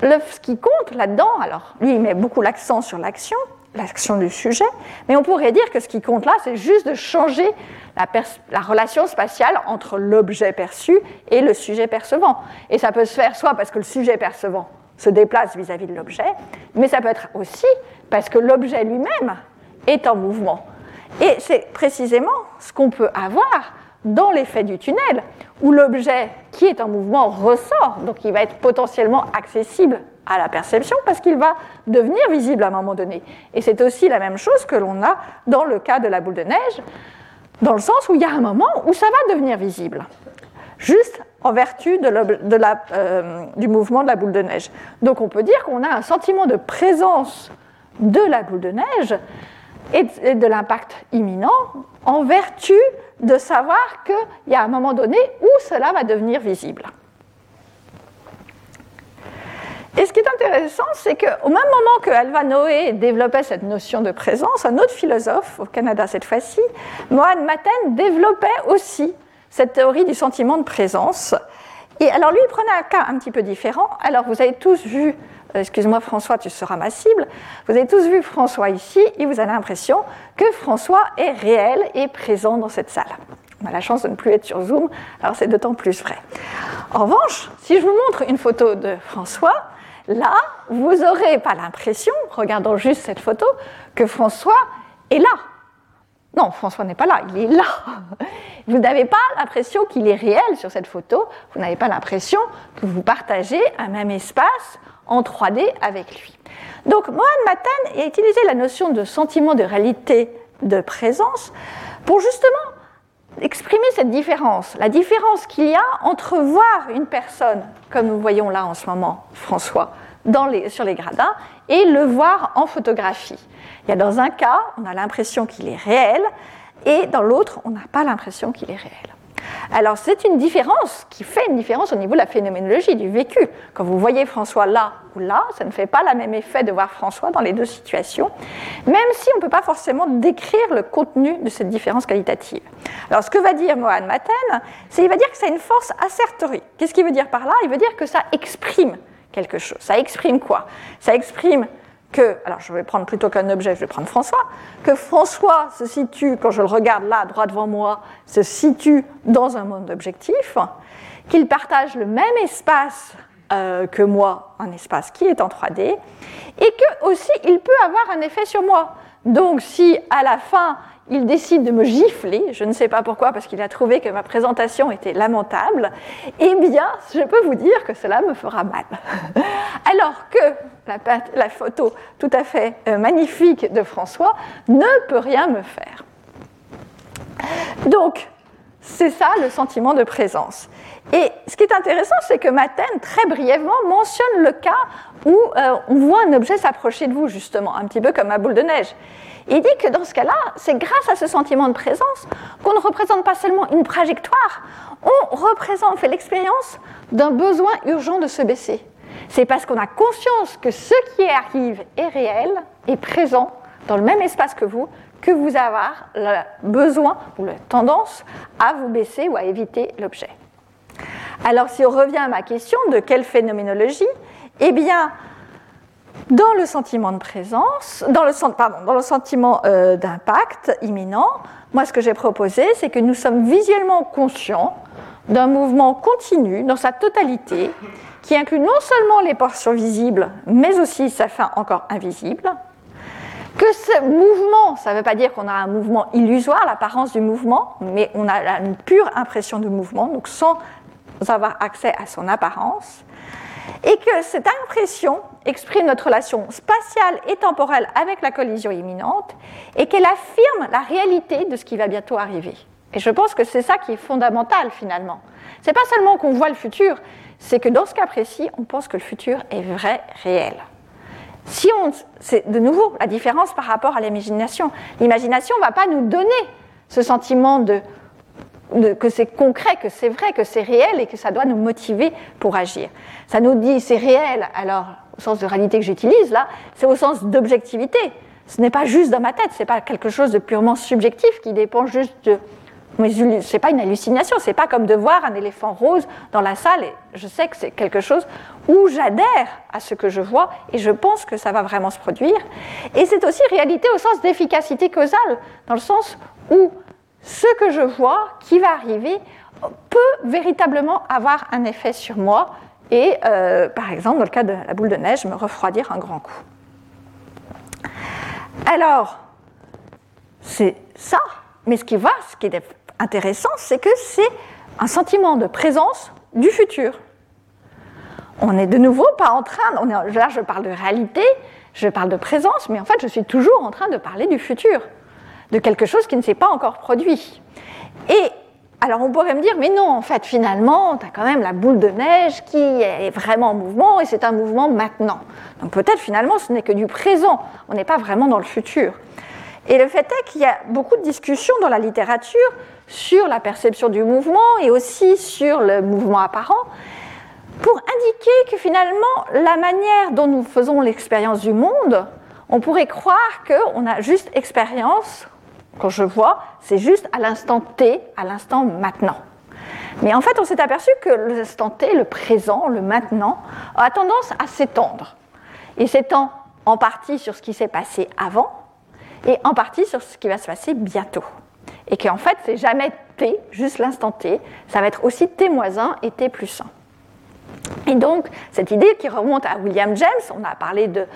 ce qui compte là-dedans, alors lui il met beaucoup l'accent sur l'action, l'action du sujet, mais on pourrait dire que ce qui compte là, c'est juste de changer la, relation spatiale entre l'objet perçu et le sujet percevant. Et ça peut se faire soit parce que le sujet percevant se déplace vis-à-vis -vis de l'objet, mais ça peut être aussi parce que l'objet lui-même est en mouvement. Et c'est précisément ce qu'on peut avoir dans l'effet du tunnel, où l'objet qui est en mouvement ressort, donc il va être potentiellement accessible à la perception parce qu'il va devenir visible à un moment donné. Et c'est aussi la même chose que l'on a dans le cas de la boule de neige, dans le sens où il y a un moment où ça va devenir visible, juste en vertu euh, du mouvement de la boule de neige. Donc on peut dire qu'on a un sentiment de présence de la boule de neige et de l'impact imminent en vertu de savoir qu'il y a un moment donné où cela va devenir visible. Et ce qui est intéressant, c'est qu'au même moment que Alva Noé développait cette notion de présence, un autre philosophe, au Canada cette fois-ci, Mohan Maten, développait aussi cette théorie du sentiment de présence. Et alors lui, il prenait un cas un petit peu différent. Alors vous avez tous vu excuse-moi François, tu seras ma cible, vous avez tous vu François ici et vous avez l'impression que François est réel et présent dans cette salle. On a la chance de ne plus être sur Zoom, alors c'est d'autant plus vrai. En revanche, si je vous montre une photo de François, là, vous n'aurez pas l'impression, regardant juste cette photo, que François est là. Non, François n'est pas là, il est là. Vous n'avez pas l'impression qu'il est réel sur cette photo, vous n'avez pas l'impression que vous partagez un même espace en 3D avec lui. Donc Mohan Maten a utilisé la notion de sentiment de réalité de présence pour justement exprimer cette différence, la différence qu'il y a entre voir une personne, comme nous voyons là en ce moment, François, sur les gradins, et le voir en photographie. Il y a dans un cas, on a l'impression qu'il est réel, et dans l'autre, on n'a pas l'impression qu'il est réel. Alors c'est une différence qui fait une différence au niveau de la phénoménologie du vécu. Quand vous voyez François là ou là, ça ne fait pas le même effet de voir François dans les deux situations, même si on ne peut pas forcément décrire le contenu de cette différence qualitative. Alors ce que va dire Mohan Maten, c'est qu'il va dire que ça a une force assertorie. Qu'est-ce qu'il veut dire par là? Il veut dire que ça exprime quelque chose. Ça exprime quoi? Ça exprime que, alors je vais prendre plutôt qu'un objet, je vais prendre François, que François se situe, quand je le regarde là, droit devant moi, se situe dans un monde objectif, qu'il partage le même espace euh, que moi, un espace qui est en 3D, et que aussi il peut avoir un effet sur moi. Donc si à la fin il décide de me gifler, je ne sais pas pourquoi, parce qu'il a trouvé que ma présentation était lamentable, eh bien, je peux vous dire que cela me fera mal. Alors que la, photo tout à fait euh, magnifique de François ne peut rien me faire. Donc, c'est ça le sentiment de présence. Et ce qui est intéressant, c'est que Maten, très brièvement, mentionne le cas où euh, on voit un objet s'approcher de vous, justement, un petit peu comme ma boule de neige. Il dit que dans ce cas-là, c'est grâce à ce sentiment de présence qu'on ne représente pas seulement une trajectoire, on représente, fait l'expérience d'un besoin urgent de se baisser. C'est parce qu'on a conscience que ce qui arrive est réel, est présent dans le même espace que vous, que vous avez le besoin ou la tendance à vous baisser ou à éviter l'objet. Alors si on revient à ma question de quelle phénoménologie, eh bien, dans le sentiment de présence, pardon, dans le sentiment euh, d'impact imminent, moi ce que j'ai proposé, c'est que nous sommes visuellement conscients d'un mouvement continu dans sa totalité, qui inclut non seulement les portions visibles, mais aussi sa fin encore invisible, que ce mouvement, ça ne veut pas dire qu'on a un mouvement illusoire, l'apparence du mouvement, mais on a une pure impression de mouvement, donc sans avoir accès à son apparence, et que cette impression exprime notre relation spatiale et temporelle avec la collision imminente, et qu'elle affirme la réalité de ce qui va bientôt arriver. Et je pense que c'est ça qui est fondamental finalement. C'est pas seulement qu'on voit le futur, c'est que dans ce cas précis, on pense que le futur est vrai, réel. Si on, c'est de nouveau la différence par rapport à l'imagination. L'imagination ne va pas nous donner ce sentiment de, que c'est concret, que c'est vrai, que c'est réel et que ça doit nous motiver pour agir. Ça nous dit c'est réel, alors au sens de réalité que j'utilise là, c'est au sens d'objectivité. Ce n'est pas juste dans ma tête, ce n'est pas quelque chose de purement subjectif qui dépend juste de mais c'est pas une hallucination, c'est pas comme de voir un éléphant rose dans la salle. Et je sais que c'est quelque chose où j'adhère à ce que je vois et je pense que ça va vraiment se produire. Et c'est aussi réalité au sens d'efficacité causale, dans le sens où ce que je vois qui va arriver peut véritablement avoir un effet sur moi et, euh, par exemple, dans le cas de la boule de neige, me refroidir un grand coup. Alors, c'est ça. Mais ce qui va, ce qui est intéressant, c'est que c'est un sentiment de présence du futur. On n'est de nouveau pas en train, là je parle de réalité, je parle de présence, mais en fait je suis toujours en train de parler du futur, de quelque chose qui ne s'est pas encore produit. Alors on pourrait me dire, mais non, en fait finalement, tu as quand même la boule de neige qui est vraiment en mouvement et c'est un mouvement maintenant. Donc peut-être finalement ce n'est que du présent, on n'est pas vraiment dans le futur. Et le fait est qu'il y a beaucoup de discussions dans la littérature sur la perception du mouvement et aussi sur le mouvement apparent pour indiquer que finalement la manière dont nous faisons l'expérience du monde, on pourrait croire qu'on a juste expérience, quand je vois, c'est juste à l'instant T, à l'instant maintenant. Mais en fait, on s'est aperçu que l'instant T, le présent, le maintenant, a tendance à s'étendre. Et s'étend en partie sur ce qui s'est passé avant et en partie sur ce qui va se passer bientôt et qu'en fait, c'est jamais t, juste l'instant t, ça va être aussi t-1 et t plus 1. Et donc, cette idée qui remonte à William James, on a parlé de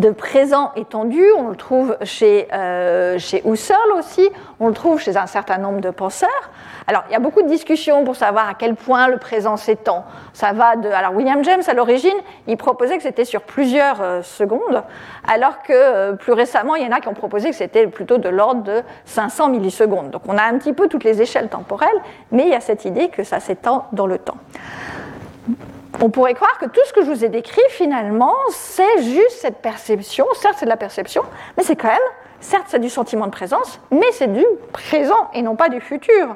de présent étendu, on le trouve chez, euh, chez Husserl aussi, on le trouve chez un certain nombre de penseurs. Alors, il y a beaucoup de discussions pour savoir à quel point le présent s'étend. Ça va de. Alors, William James, à l'origine, il proposait que c'était sur plusieurs euh, secondes, alors que euh, plus récemment, il y en a qui ont proposé que c'était plutôt de l'ordre de 500 millisecondes. Donc, on a un petit peu toutes les échelles temporelles, mais il y a cette idée que ça s'étend dans le temps on pourrait croire que tout ce que je vous ai décrit, finalement, c'est juste cette perception. Certes, c'est de la perception, mais c'est quand même, certes, c'est du sentiment de présence, mais c'est du présent et non pas du futur.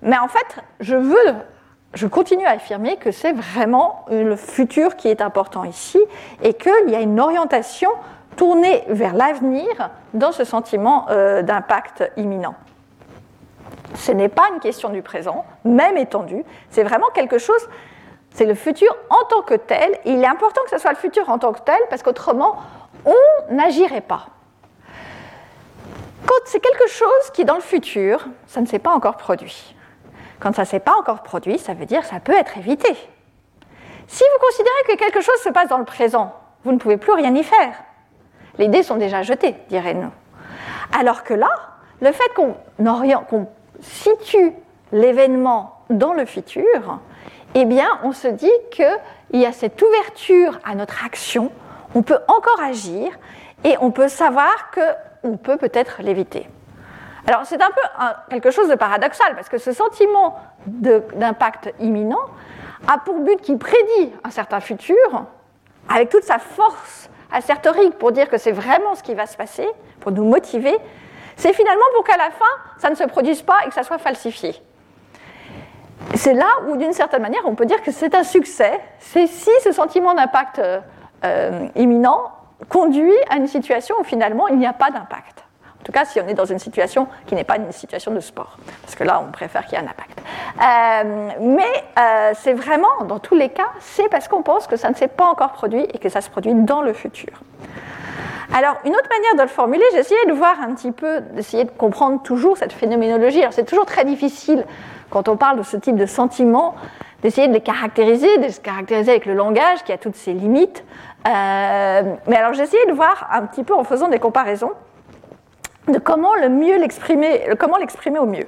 Mais en fait, je veux, je continue à affirmer que c'est vraiment le futur qui est important ici et qu'il y a une orientation tournée vers l'avenir dans ce sentiment euh, d'impact imminent. Ce n'est pas une question du présent, même étendu, c'est vraiment quelque chose, c'est le futur en tant que tel, il est important que ce soit le futur en tant que tel, parce qu'autrement, on n'agirait pas. Quand c'est quelque chose qui, dans le futur, ça ne s'est pas encore produit. Quand ça ne s'est pas encore produit, ça veut dire que ça peut être évité. Si vous considérez que quelque chose se passe dans le présent, vous ne pouvez plus rien y faire. Les dés sont déjà jetés, dirait-nous. Alors que là, le fait qu'on situe l'événement dans le futur, eh bien, on se dit qu'il y a cette ouverture à notre action, on peut encore agir et on peut savoir qu'on peut peut-être l'éviter. Alors c'est un peu quelque chose de paradoxal parce que ce sentiment d'impact imminent a pour but qu'il prédit un certain futur avec toute sa force assertorique pour dire que c'est vraiment ce qui va se passer, pour nous motiver, c'est finalement pour qu'à la fin, ça ne se produise pas et que ça soit falsifié. C'est là où, d'une certaine manière, on peut dire que c'est un succès, c'est si ce sentiment d'impact euh, euh, imminent conduit à une situation où finalement il n'y a pas d'impact. En tout cas, si on est dans une situation qui n'est pas une situation de sport, parce que là, on préfère qu'il y ait un impact. Euh, mais c'est vraiment, dans tous les cas, c'est parce qu'on pense que ça ne s'est pas encore produit et que ça se produit dans le futur. Alors, une autre manière de le formuler, j'ai essayé de voir un petit peu, d'essayer de comprendre toujours cette phénoménologie. Alors, c'est toujours très difficile quand on parle de ce type de sentiments, d'essayer de les caractériser, de se caractériser avec le langage qui a toutes ses limites. Euh, mais alors, j'ai essayé de voir un petit peu en faisant des comparaisons de comment le mieux l'exprimer, comment l'exprimer au mieux.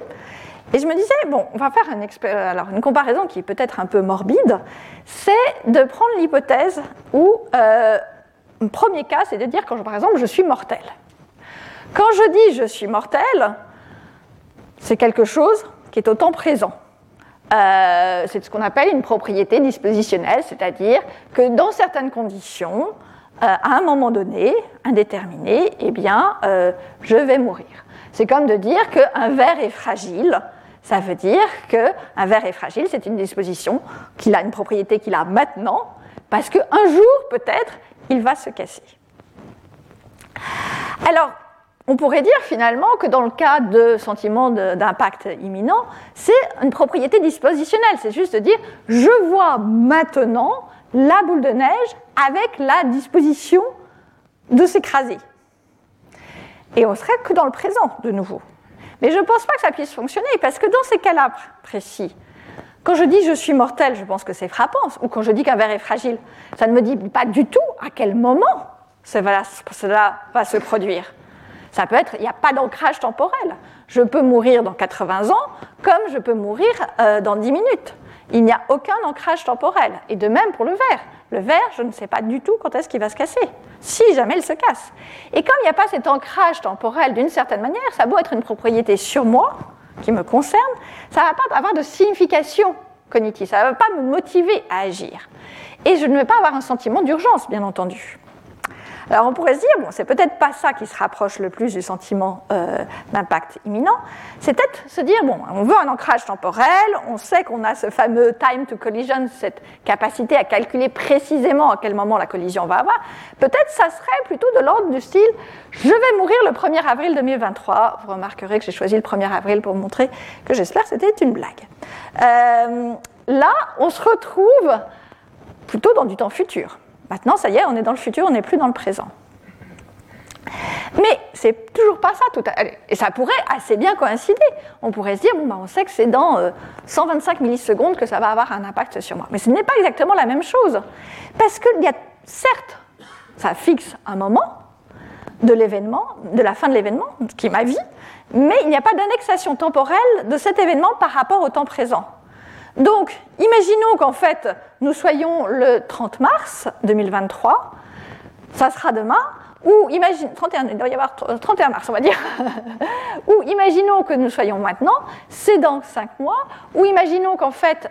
Et je me disais, bon, on va faire une, comparaison qui est peut-être un peu morbide, c'est de prendre l'hypothèse où euh, un premier cas, c'est de dire, quand, par exemple, je suis mortel. Quand je dis je suis mortel, c'est quelque chose qui est présent. Euh, c'est ce qu'on appelle une propriété dispositionnelle, c'est-à-dire que dans certaines conditions, euh, à un moment donné, indéterminé, eh bien, euh, je vais mourir. C'est comme de dire qu'un verre est fragile. Ça veut dire qu'un verre est fragile, c'est une disposition qu'il a une propriété qu'il a maintenant, parce qu'un jour, peut-être, il va se casser. Alors, on pourrait dire finalement que dans le cas de sentiments d'impact imminent, c'est une propriété dispositionnelle. C'est juste de dire, je vois maintenant la boule de neige avec la disposition de s'écraser. Et on serait que dans le présent, de nouveau. Mais je ne pense pas que ça puisse fonctionner, parce que dans ces cas-là précis, quand je dis je suis mortel, je pense que c'est frappant, ou quand je dis qu'un verre est fragile, ça ne me dit pas du tout à quel moment cela va se produire. Ça peut être, il n'y a pas d'ancrage temporel. Je peux mourir dans 80 ans comme je peux mourir euh, dans 10 minutes. Il n'y a aucun ancrage temporel. Et de même pour le verre. Le verre, je ne sais pas du tout quand est-ce qu'il va se casser, si jamais il se casse. Et comme il n'y a pas cet ancrage temporel d'une certaine manière, ça doit être une propriété sur moi, qui me concerne, ça ne va pas avoir de signification cognitive, ça ne va pas me motiver à agir. Et je ne vais pas avoir un sentiment d'urgence, bien entendu. Alors on pourrait se dire, bon, c'est peut-être pas ça qui se rapproche le plus du sentiment euh, d'impact imminent, c'est peut-être se dire, bon, on veut un ancrage temporel, on sait qu'on a ce fameux time to collision, cette capacité à calculer précisément à quel moment la collision va avoir, peut-être ça serait plutôt de l'ordre du style, je vais mourir le 1er avril 2023, vous remarquerez que j'ai choisi le 1er avril pour montrer que j'espère c'était une blague. Euh, là, on se retrouve plutôt dans du temps futur. Maintenant, ça y est, on est dans le futur, on n'est plus dans le présent. Mais c'est toujours pas ça tout à Et ça pourrait assez bien coïncider. On pourrait se dire, bon, bah, on sait que c'est dans 125 euh, millisecondes que ça va avoir un impact sur moi. Mais ce n'est pas exactement la même chose. Parce qu'il y a, certes, ça fixe un moment de l'événement, de la fin de l'événement, qui est ma vie, mais il n'y a pas d'annexation temporelle de cet événement par rapport au temps présent. Donc, imaginons qu'en fait, nous soyons le 30 mars 2023, ça sera demain, ou imagine, 31, il doit y avoir 31 mars, on va dire, ou imaginons que nous soyons maintenant, c'est dans 5 mois, ou imaginons qu'en fait,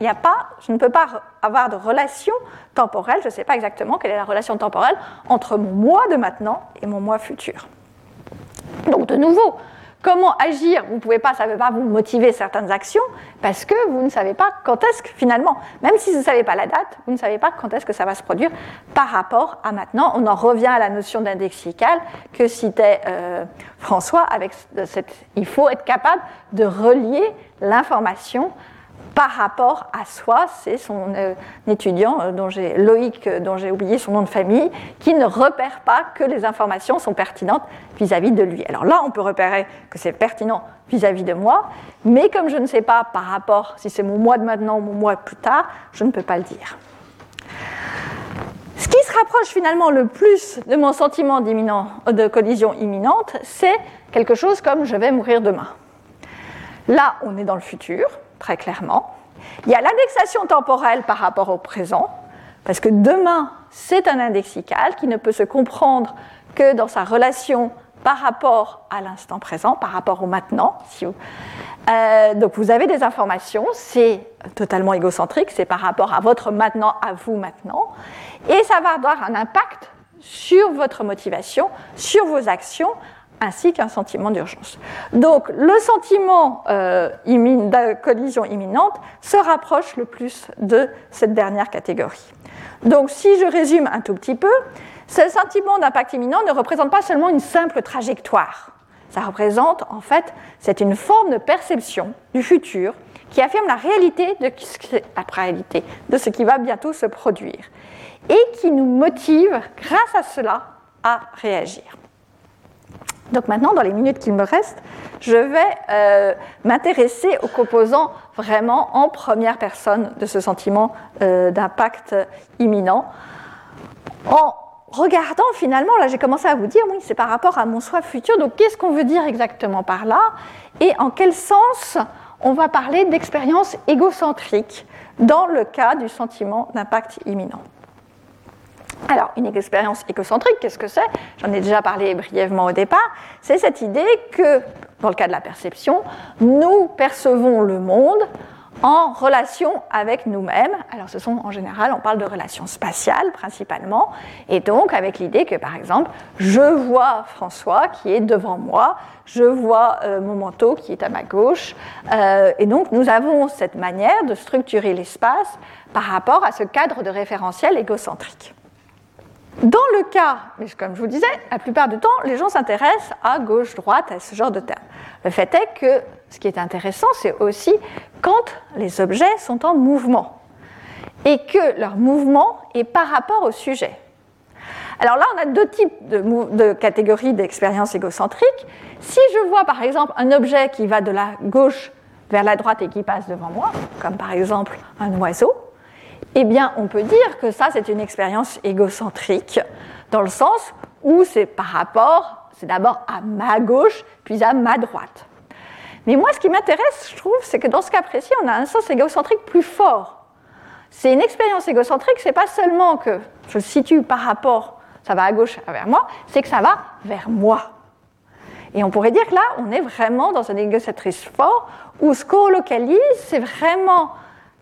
il n'y a pas, je ne peux pas avoir de relation temporelle, je ne sais pas exactement quelle est la relation temporelle entre mon mois de maintenant et mon mois futur. Donc de nouveau, comment agir? Vous ne pouvez pas, ça ne veut pas vous motiver certaines actions parce que vous ne savez pas quand est-ce que finalement, même si vous ne savez pas la date, vous ne savez pas quand est-ce que ça va se produire par rapport à maintenant. On en revient à la notion d'indexical que citait euh, François avec cette, il faut être capable de relier l'information par rapport à soi. C'est son euh, étudiant, euh, dont j'ai, Loïc, euh, dont j'ai oublié son nom de famille, qui ne repère pas que les informations sont pertinentes vis-à-vis de lui. Alors là, on peut repérer que c'est pertinent vis-à-vis de moi, mais comme je ne sais pas par rapport, si c'est mon moi de maintenant ou mon moi plus tard, je ne peux pas le dire. Ce qui se rapproche finalement le plus de mon sentiment de collision imminente, c'est quelque chose comme je vais mourir demain. Là, on est dans le futur, très clairement. Il y a l'indexation temporelle par rapport au présent, parce que demain, c'est un indexical qui ne peut se comprendre que dans sa relation par rapport à l'instant présent, par rapport au maintenant. Euh, donc vous avez des informations, c'est totalement égocentrique, c'est par rapport à votre maintenant, à vous maintenant, et ça va avoir un impact sur votre motivation, sur vos actions, ainsi qu'un sentiment d'urgence. Donc le sentiment euh, de collision imminente se rapproche le plus de cette dernière catégorie. Donc si je résume un tout petit peu, ce sentiment d'impact imminent ne représente pas seulement une simple trajectoire. Ça représente en fait, c'est une forme de perception du futur qui affirme la réalité de, la réalité de ce qui va bientôt se produire et qui nous motive grâce à cela à réagir. Donc maintenant, dans les minutes qu'il me reste, je vais euh, m'intéresser aux composants vraiment en première personne de ce sentiment euh, d'impact imminent. En regardant finalement, là j'ai commencé à vous dire, oui, c'est par rapport à mon soi futur, donc qu'est-ce qu'on veut dire exactement par là? Et en quel sens on va parler d'expérience égocentrique dans le cas du sentiment d'impact imminent? Alors, une expérience écocentrique, qu'est-ce que c'est? J'en ai déjà parlé brièvement au départ. C'est cette idée que, dans le cas de la perception, nous percevons le monde en relation avec nous-mêmes. Alors, ce sont en général, on parle de relations spatiales principalement, et donc avec l'idée que, par exemple, je vois François qui est devant moi, je vois euh, mon manteau qui est à ma gauche, euh, et donc nous avons cette manière de structurer l'espace par rapport à ce cadre de référentiel égocentrique. Dans le cas, comme je vous disais, la plupart du temps, les gens s'intéressent à gauche, droite, à ce genre de termes. Le fait est que ce qui est intéressant, c'est aussi quand les objets sont en mouvement et que leur mouvement est par rapport au sujet. Alors là, on a deux types de, de catégories d'expériences égocentriques. Si je vois par exemple un objet qui va de la gauche vers la droite et qui passe devant moi, comme par exemple un oiseau, eh bien, on peut dire que ça, c'est une expérience égocentrique, dans le sens où c'est par rapport, c'est d'abord à ma gauche, puis à ma droite. Mais moi, ce qui m'intéresse, je trouve, c'est que dans ce cas précis, on a un sens égocentrique plus fort. C'est une expérience égocentrique, c'est pas seulement que je situe par rapport, ça va à gauche vers moi, c'est que ça va vers moi. Et on pourrait dire que là, on est vraiment dans un égocentrisme fort, où ce qu'on localise, c'est vraiment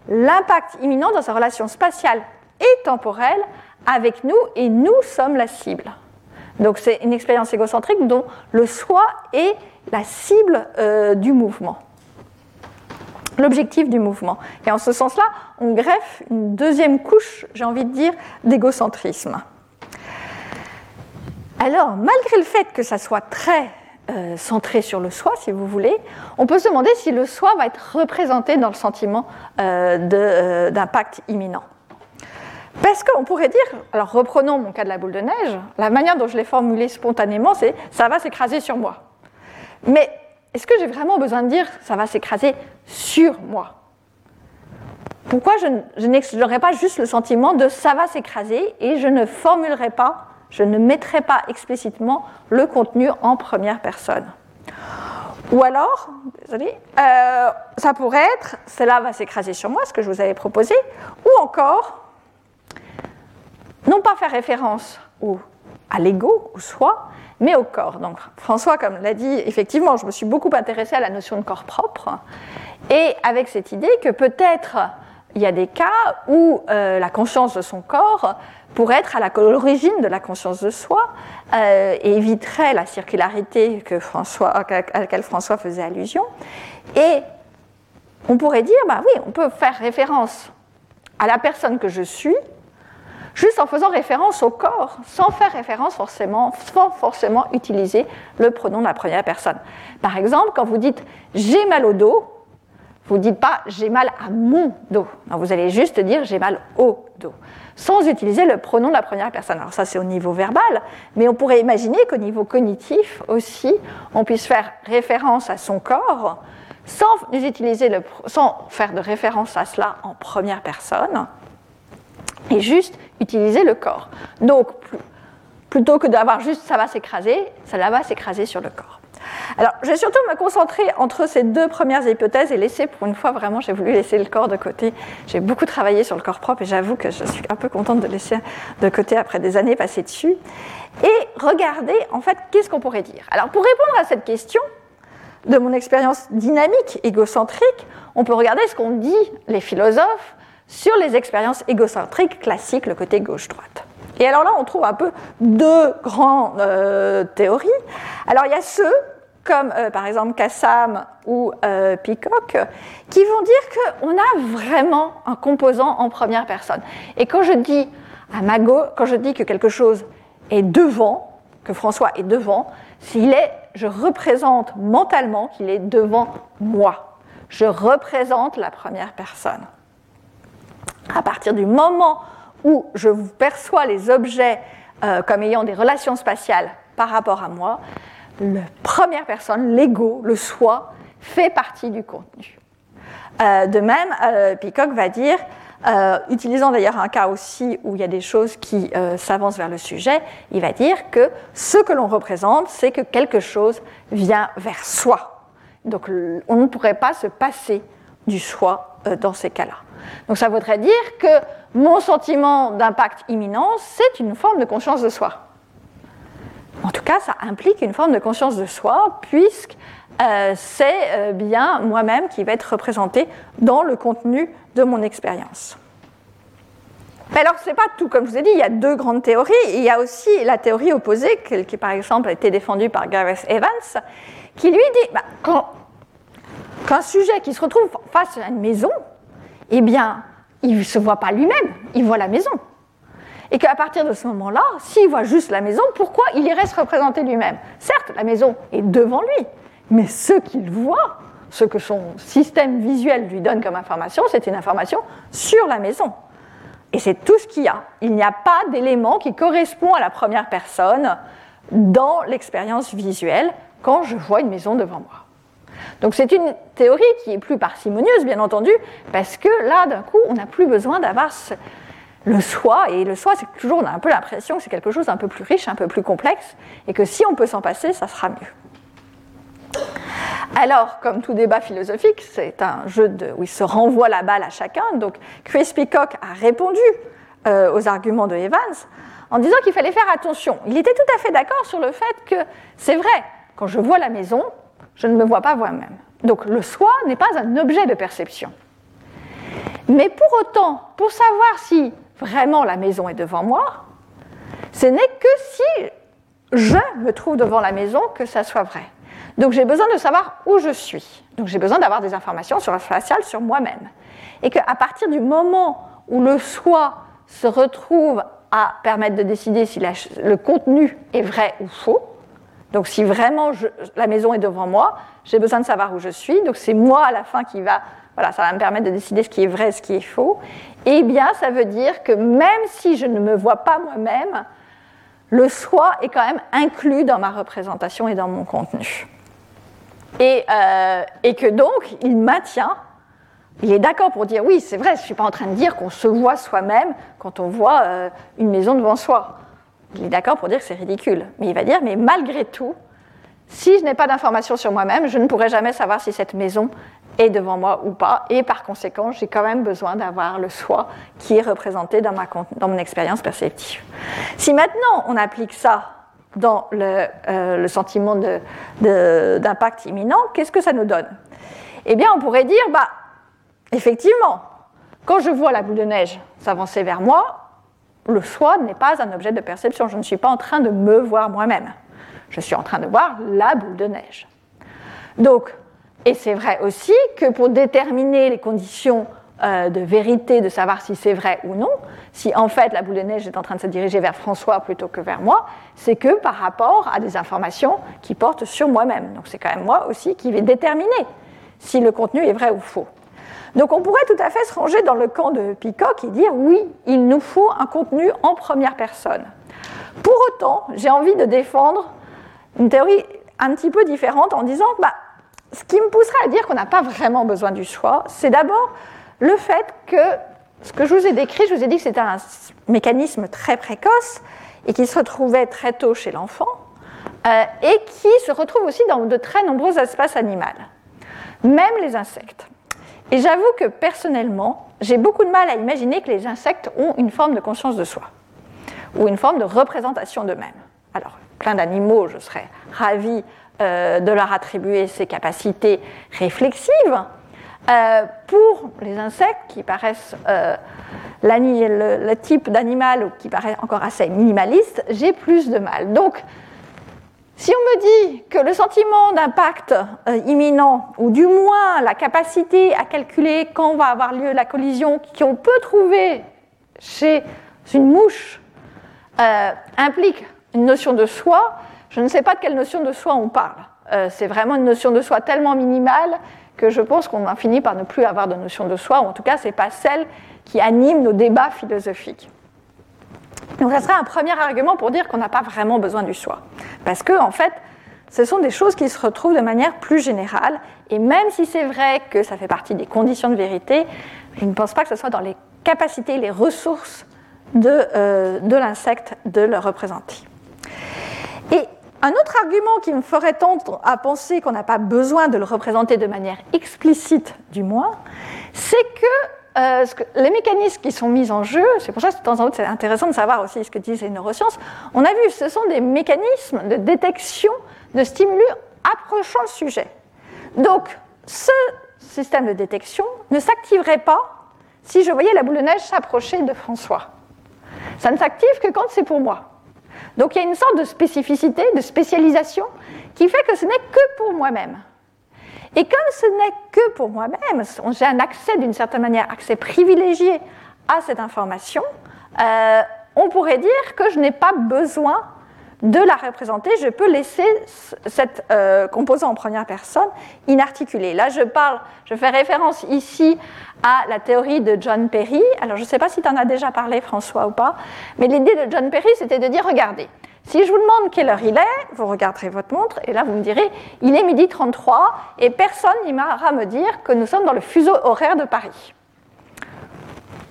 l'impact imminent dans sa relation spatiale et temporelle avec nous et nous sommes la cible. Donc c'est une expérience égocentrique dont le soi est la cible euh, du mouvement, l'objectif du mouvement. Et en ce sens-là, on greffe une deuxième couche, j'ai envie de dire, d'égocentrisme. Alors, malgré le fait que ça soit très euh, centré sur le soi, si vous voulez, on peut se demander si le soi va être représenté dans le sentiment euh, euh, d'impact imminent. Parce qu'on pourrait dire, alors reprenons mon cas de la boule de neige, la manière dont je l'ai formulé spontanément, c'est ça va s'écraser sur moi. Mais est-ce que j'ai vraiment besoin de dire ça va s'écraser sur moi Pourquoi je n'aurais pas juste le sentiment de ça va s'écraser et je ne formulerai pas je ne mettrai pas explicitement le contenu en première personne. Ou alors, désolé, euh, ça pourrait être cela va s'écraser sur moi, ce que je vous avais proposé, ou encore, non pas faire référence au, à l'ego, au soi, mais au corps. Donc François, comme l'a dit, effectivement, je me suis beaucoup intéressée à la notion de corps propre, et avec cette idée que peut-être il y a des cas où euh, la conscience de son corps pourrait être à l'origine de la conscience de soi euh, et éviterait la circularité à laquelle François faisait allusion. Et on pourrait dire, bah oui, on peut faire référence à la personne que je suis, juste en faisant référence au corps, sans faire référence forcément, sans forcément utiliser le pronom de la première personne. Par exemple, quand vous dites j'ai mal au dos, vous ne dites pas j'ai mal à mon dos. vous allez juste dire j'ai mal au dos, sans utiliser le pronom de la première personne. Alors ça c'est au niveau verbal, mais on pourrait imaginer qu'au niveau cognitif aussi, on puisse faire référence à son corps sans, utiliser le, sans faire de référence à cela en première personne, et juste utiliser le corps. Donc plutôt que d'avoir juste ça va s'écraser, ça va s'écraser sur le corps. Alors, je vais surtout me concentrer entre ces deux premières hypothèses et laisser, pour une fois, vraiment, j'ai voulu laisser le corps de côté. J'ai beaucoup travaillé sur le corps propre et j'avoue que je suis un peu contente de laisser de côté après des années passées dessus. Et regarder, en fait, qu'est-ce qu'on pourrait dire? Alors, pour répondre à cette question, de mon expérience dynamique, égocentrique, on peut regarder ce qu'ont dit les philosophes sur les expériences égocentriques classiques, le côté gauche-droite. Et alors là, on trouve un peu deux grandes euh, théories. Alors il y a ceux, comme euh, par exemple Kassam ou euh, Peacock, qui vont dire qu'on a vraiment un composant en première personne. Et quand je dis à Mago, quand je dis que quelque chose est devant, que François est devant, s'il est, je représente mentalement qu'il est devant moi. Je représente la première personne. À partir du moment où je perçois les objets euh, comme ayant des relations spatiales par rapport à moi, la première personne, l'ego, le soi, fait partie du contenu. Euh, de même, euh, Peacock va dire, utilisant d'ailleurs un cas aussi où il y a des choses qui s'avancent vers le sujet, il va dire que ce que l'on représente, c'est que quelque chose vient vers soi. Donc on ne pourrait pas se passer du soi dans ces cas-là. Donc ça voudrait dire que mon sentiment d'impact imminent, c'est une forme de conscience de soi. En tout cas, ça implique une forme de conscience de soi, puisque euh, c'est euh, bien moi-même qui va être représenté dans le contenu de mon expérience. Alors, ce n'est pas tout. Comme je vous ai dit, il y a deux grandes théories. Il y a aussi la théorie opposée, qui, par exemple a été défendue par Gareth Evans, qui lui dit bah, qu'un sujet qui se retrouve face à une maison, eh bien, il ne se voit pas lui-même, il voit la maison. Et qu'à partir de ce moment-là, s'il voit juste la maison, pourquoi il irait se représenter lui-même? Certes, la maison est devant lui, mais ce qu'il voit, ce que son système visuel lui donne comme information, c'est une information sur la maison. Et c'est tout ce qu'il y a. Il n'y a pas d'élément qui correspond à la première personne dans l'expérience visuelle quand je vois une maison devant moi. Donc c'est une théorie qui est plus parcimonieuse, bien entendu, parce que là, d'un coup, on n'a plus besoin d'avoir le soi, et le soi, c'est toujours, on a un peu l'impression que c'est quelque chose d'un peu plus riche, un peu plus complexe, et que si on peut s'en passer, ça sera mieux. Alors, comme tout débat philosophique, c'est un jeu où il se renvoie la balle à chacun. Donc, Chris Peacock a répondu euh, aux arguments de Evans en disant qu'il fallait faire attention. Il était tout à fait d'accord sur le fait que c'est vrai, quand je vois la maison, je ne me vois pas moi-même. Donc le soi n'est pas un objet de perception. Mais pour autant, pour savoir si vraiment la maison est devant moi, ce n'est que si je me trouve devant la maison que ça soit vrai. Donc j'ai besoin de savoir où je suis. Donc j'ai besoin d'avoir des informations sur la spatiale sur moi-même. Et qu'à partir du moment où le soi se retrouve à permettre de décider si le contenu est vrai ou faux, donc si vraiment la maison est devant moi, j'ai besoin de savoir où je suis. Donc c'est moi à la fin qui va, voilà, ça va me permettre de décider ce qui est vrai et ce qui est faux. Eh bien, ça veut dire que même si je ne me vois pas moi-même, le soi est quand même inclus dans ma représentation et dans mon contenu. Et, euh, que donc, il maintient, il est d'accord pour dire oui, c'est vrai, je ne suis pas en train de dire qu'on se voit soi-même quand on voit euh, une maison devant soi. Il est d'accord pour dire que c'est ridicule. Mais il va dire, mais malgré tout, si je n'ai pas d'informations sur moi-même, je ne pourrai jamais savoir si cette maison est devant moi ou pas. Et par conséquent, j'ai quand même besoin d'avoir le soi qui est représenté dans, ma, mon expérience perceptive. Si maintenant on applique ça dans le, euh, sentiment d'impact imminent, qu'est-ce que ça nous donne? Eh bien, on pourrait dire, bah, effectivement, quand je vois la boule de neige s'avancer vers moi, le soi n'est pas un objet de perception. Je ne suis pas en train de me voir moi-même. Je suis en train de voir la boule de neige. Donc, et c'est vrai aussi que pour déterminer les conditions euh, de vérité, de savoir si c'est vrai ou non, si en fait la boule de neige est en train de se diriger vers François plutôt que vers moi, c'est que par rapport à des informations qui portent sur moi-même. Donc c'est quand même moi aussi qui vais déterminer si le contenu est vrai ou faux. Donc on pourrait tout à fait se ranger dans le camp de Peacock et dire oui, il nous faut un contenu en première personne. Pour autant, j'ai envie de défendre une théorie un petit peu différente en disant bah, ce qui me pousserait à dire qu'on n'a pas vraiment besoin du soi, c'est d'abord le fait que ce que je vous ai décrit, je vous ai dit que c'était un mécanisme très précoce et qui se retrouvait très tôt chez l'enfant euh, et qui se retrouve aussi dans de très nombreux espaces animaux, même les insectes. Et j'avoue que personnellement, j'ai beaucoup de mal à imaginer que les insectes ont une forme de conscience de soi ou une forme de représentation d'eux-mêmes. Alors, plein d'animaux, je serais ravie euh, de leur attribuer ces capacités réflexives. Euh, pour les insectes qui paraissent euh, le, type d'animal qui paraît encore assez minimaliste, j'ai plus de mal. Donc, si on me dit que le sentiment d'impact imminent, ou du moins la capacité à calculer quand va avoir lieu la collision, qu'on peut trouver chez une mouche, implique une notion de soi, je ne sais pas de quelle notion de soi on parle. Euh, c'est vraiment une notion de soi tellement minimale que je pense qu'on a fini par ne plus avoir de notion de soi, ou en tout cas, ce n'est pas celle qui anime nos débats philosophiques. Donc, ça serait un premier argument pour dire qu'on n'a pas vraiment besoin du soi. Parce que, en fait, ce sont des choses qui se retrouvent de manière plus générale, et même si c'est vrai que ça fait partie des conditions de vérité, je ne pense pas que ce soit dans les capacités, les ressources de, euh, de l'insecte de le représenter. Et un autre argument qui me ferait tendre à penser qu'on n'a pas besoin de le représenter de manière explicite, du moins, c'est que, euh, les mécanismes qui sont mis en jeu, c'est pour ça que de temps en temps c'est intéressant de savoir aussi ce que disent les neurosciences, on a vu, ce sont des mécanismes de détection de stimulus approchant le sujet. Donc, ce système de détection ne s'activerait pas si je voyais la boule de neige s'approcher de François. Ça ne s'active que quand c'est pour moi. Donc il y a une sorte de spécificité, de spécialisation, qui fait que ce n'est que pour moi-même. Et comme ce n'est que pour moi-même, j'ai un accès d'une certaine manière, accès privilégié à cette information, euh, on pourrait dire que je n'ai pas besoin de la représenter, je peux laisser cette euh, composant en première personne inarticulée. Là, je parle, je fais référence ici à la théorie de John Perry. Alors, je ne sais pas si tu en as déjà parlé, François, ou pas, mais l'idée de John Perry, c'était de dire, regardez, si je vous demande quelle heure il est, vous regarderez votre montre, et là, vous me direz, il est midi 33, et personne n'ira me dire que nous sommes dans le fuseau horaire de Paris.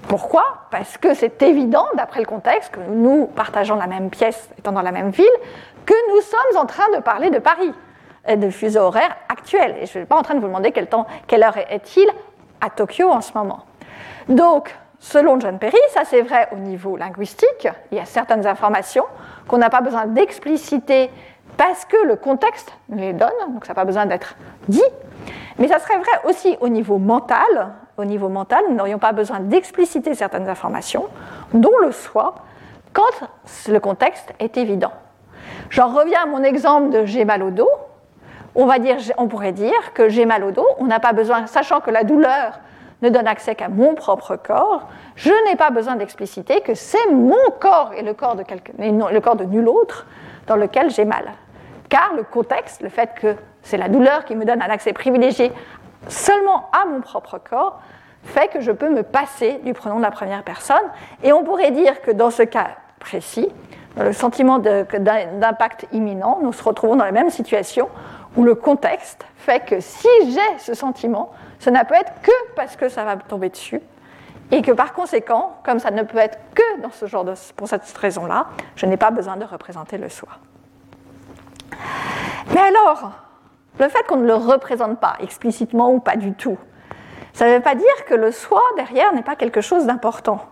Pourquoi? Parce que c'est évident, d'après le contexte, que nous partageons la même pièce, étant dans la même ville, que nous sommes en train de parler de Paris, et de fuseau horaire actuel. Et je ne suis pas en train de vous demander quel temps, quelle heure est-il à Tokyo en ce moment. Donc, selon John Perry, ça c'est vrai au niveau linguistique, il y a certaines informations qu'on n'a pas besoin d'expliciter parce que le contexte les donne, donc ça n'a pas besoin d'être dit, mais ça serait vrai aussi au niveau mental, au niveau mental, nous n'aurions pas besoin d'expliciter certaines informations, dont le soi, quand le contexte est évident. J'en reviens à mon exemple de j'ai mal au dos. On, va dire, on pourrait dire que j'ai mal au dos, on n'a pas besoin, sachant que la douleur ne donne accès qu'à mon propre corps, je n'ai pas besoin d'expliciter que c'est mon corps et le corps de, le corps de nul autre dans lequel j'ai mal. Car le contexte, le fait que c'est la douleur qui me donne un accès privilégié seulement à mon propre corps, fait que je peux me passer du pronom de la première personne. Et on pourrait dire que dans ce cas précis, le sentiment d'impact imminent, nous se retrouvons dans la même situation où le contexte fait que si j'ai ce sentiment, ça ne peut être que parce que ça va me tomber dessus. Et que par conséquent, comme ça ne peut être que dans ce genre de, pour cette raison-là, je n'ai pas besoin de représenter le soi. Mais alors, le fait qu'on ne le représente pas explicitement ou pas du tout, ça ne veut pas dire que le soi derrière n'est pas quelque chose d'important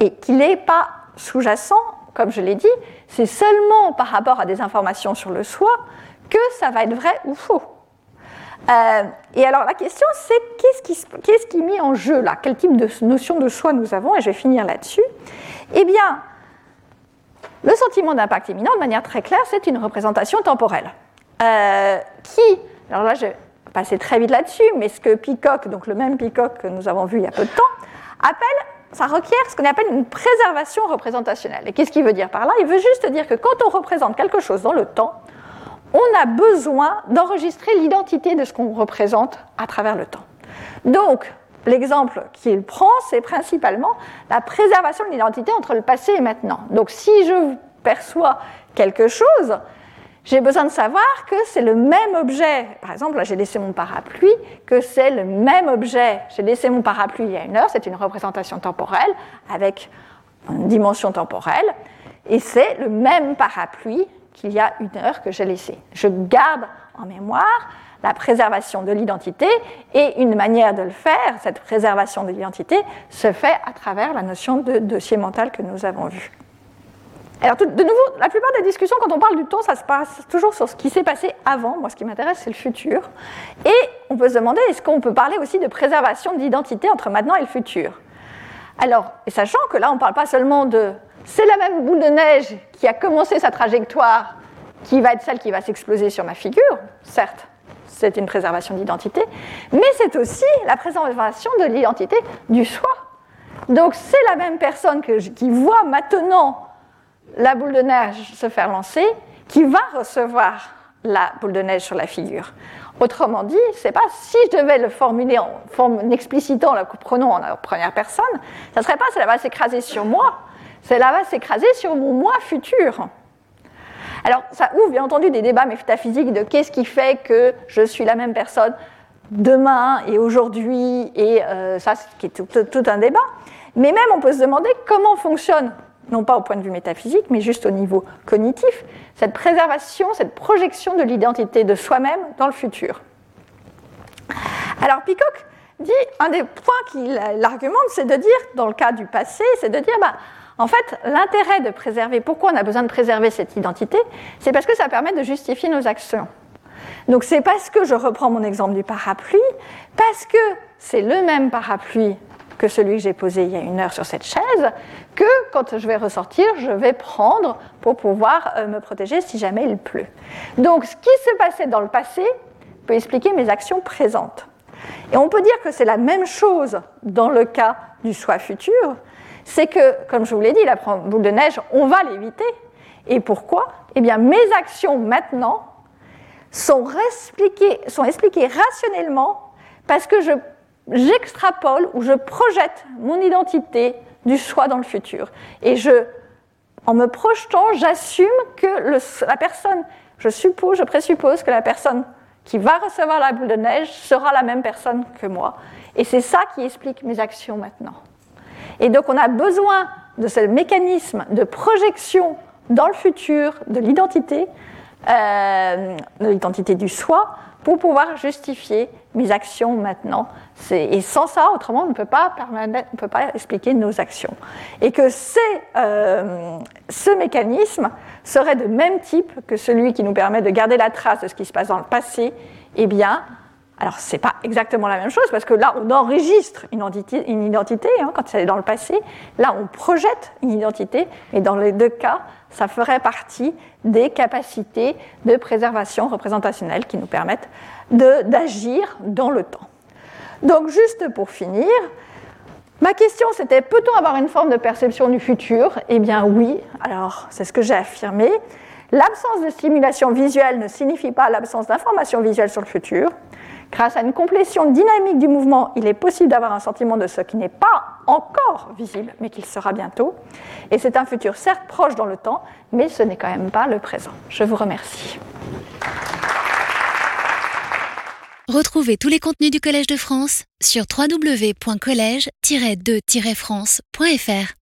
et qu'il n'est pas sous-jacent, comme je l'ai dit, c'est seulement par rapport à des informations sur le soi que ça va être vrai ou faux. Euh, et alors la question c'est qu'est-ce qui est mis en jeu là? Quel type de notion de soi nous avons? Et je vais finir là-dessus. Eh bien, le sentiment d'impact imminent, de manière très claire, c'est une représentation temporelle. Euh, qui, alors là je vais passer très vite là-dessus, mais ce que Peacock, donc le même Peacock que nous avons vu il y a peu de temps, appelle, ça requiert ce qu'on appelle une préservation représentationnelle. Et qu'est-ce qu'il veut dire par là? Il veut juste dire que quand on représente quelque chose dans le temps, on a besoin d'enregistrer l'identité de ce qu'on représente à travers le temps. Donc, l'exemple qu'il prend, c'est principalement la préservation de l'identité entre le passé et maintenant. Donc, si je perçois quelque chose, j'ai besoin de savoir que c'est le même objet. Par exemple, là, j'ai laissé mon parapluie, que c'est le même objet. J'ai laissé mon parapluie il y a une heure, c'est une représentation temporelle avec une dimension temporelle, et c'est le même parapluie qu'il y a une heure que j'ai laissé. Je garde en mémoire la préservation de l'identité et une manière de le faire, cette préservation de l'identité, se fait à travers la notion de dossier mental que nous avons vu. Alors, de nouveau, la plupart des discussions, quand on parle du temps, ça se passe toujours sur ce qui s'est passé avant. Moi, ce qui m'intéresse, c'est le futur. Et on peut se demander, est-ce qu'on peut parler aussi de préservation de l'identité entre maintenant et le futur? Alors, et sachant que là, on ne parle pas seulement de c'est la même boule de neige qui a commencé sa trajectoire qui va être celle qui va s'exploser sur ma figure, certes, c'est une préservation d'identité, mais c'est aussi la préservation de l'identité du soi. Donc c'est la même personne qui voit maintenant la boule de neige se faire lancer qui va recevoir la boule de neige sur la figure. Autrement dit, c'est pas si je devais le formuler en, forme, explicitant, le prenons en première personne, ça serait pas ça va s'écraser sur moi, cela va s'écraser sur mon moi futur. Alors, ça ouvre bien entendu des débats métaphysiques de qu'est-ce qui fait que je suis la même personne demain et aujourd'hui, et euh, ça, c'est tout, un débat. Mais même, on peut se demander comment fonctionne, non pas au point de vue métaphysique, mais juste au niveau cognitif, cette préservation, cette projection de l'identité de soi-même dans le futur. Alors, Peacock dit, un des points qu'il argumente, c'est de dire, dans le cas du passé, c'est de dire, bah, en fait, l'intérêt de préserver, pourquoi on a besoin de préserver cette identité, c'est parce que ça permet de justifier nos actions. Donc c'est parce que je reprends mon exemple du parapluie, parce que c'est le même parapluie que celui que j'ai posé il y a une heure sur cette chaise, que quand je vais ressortir, je vais prendre pour pouvoir euh, me protéger si jamais il pleut. Donc ce qui s'est passé dans le passé peut expliquer mes actions présentes. Et on peut dire que c'est la même chose dans le cas du soi futur, c'est que, comme je vous l'ai dit, la boule de neige, on va l'éviter. Et pourquoi? Eh bien, mes actions maintenant sont expliquées rationnellement parce que j'extrapole ou je projette mon identité du soi dans le futur. Et je, en me projetant, j'assume que la personne, je suppose, je présuppose que la personne qui va recevoir la boule de neige sera la même personne que moi. Et c'est ça qui explique mes actions maintenant. Et donc on a besoin de ce mécanisme de projection dans le futur de l'identité, euh, de l'identité du soi, pour pouvoir justifier mes actions maintenant. Et sans ça, autrement, on ne peut pas, expliquer nos actions. Et que euh, ce mécanisme serait de même type que celui qui nous permet de garder la trace de ce qui se passe dans le passé, eh bien, alors, ce n'est pas exactement la même chose, parce que là, on enregistre une identité, hein, quand c'est dans le passé. Là, on projette une identité, et dans les deux cas, ça ferait partie des capacités de préservation représentationnelle qui nous permettent d'agir dans le temps. Donc, juste pour finir, ma question c'était peut-on avoir une forme de perception du futur? Eh bien, oui. Alors, c'est ce que j'ai affirmé. L'absence de stimulation visuelle ne signifie pas l'absence d'information visuelle sur le futur. Grâce à une complétion dynamique du mouvement, il est possible d'avoir un sentiment de ce qui n'est pas encore visible, mais qu'il sera bientôt. Et c'est un futur certes proche dans le temps, mais ce n'est quand même pas le présent. Je vous remercie. Retrouvez tous les contenus du Collège de France sur www.colège-2-france.fr.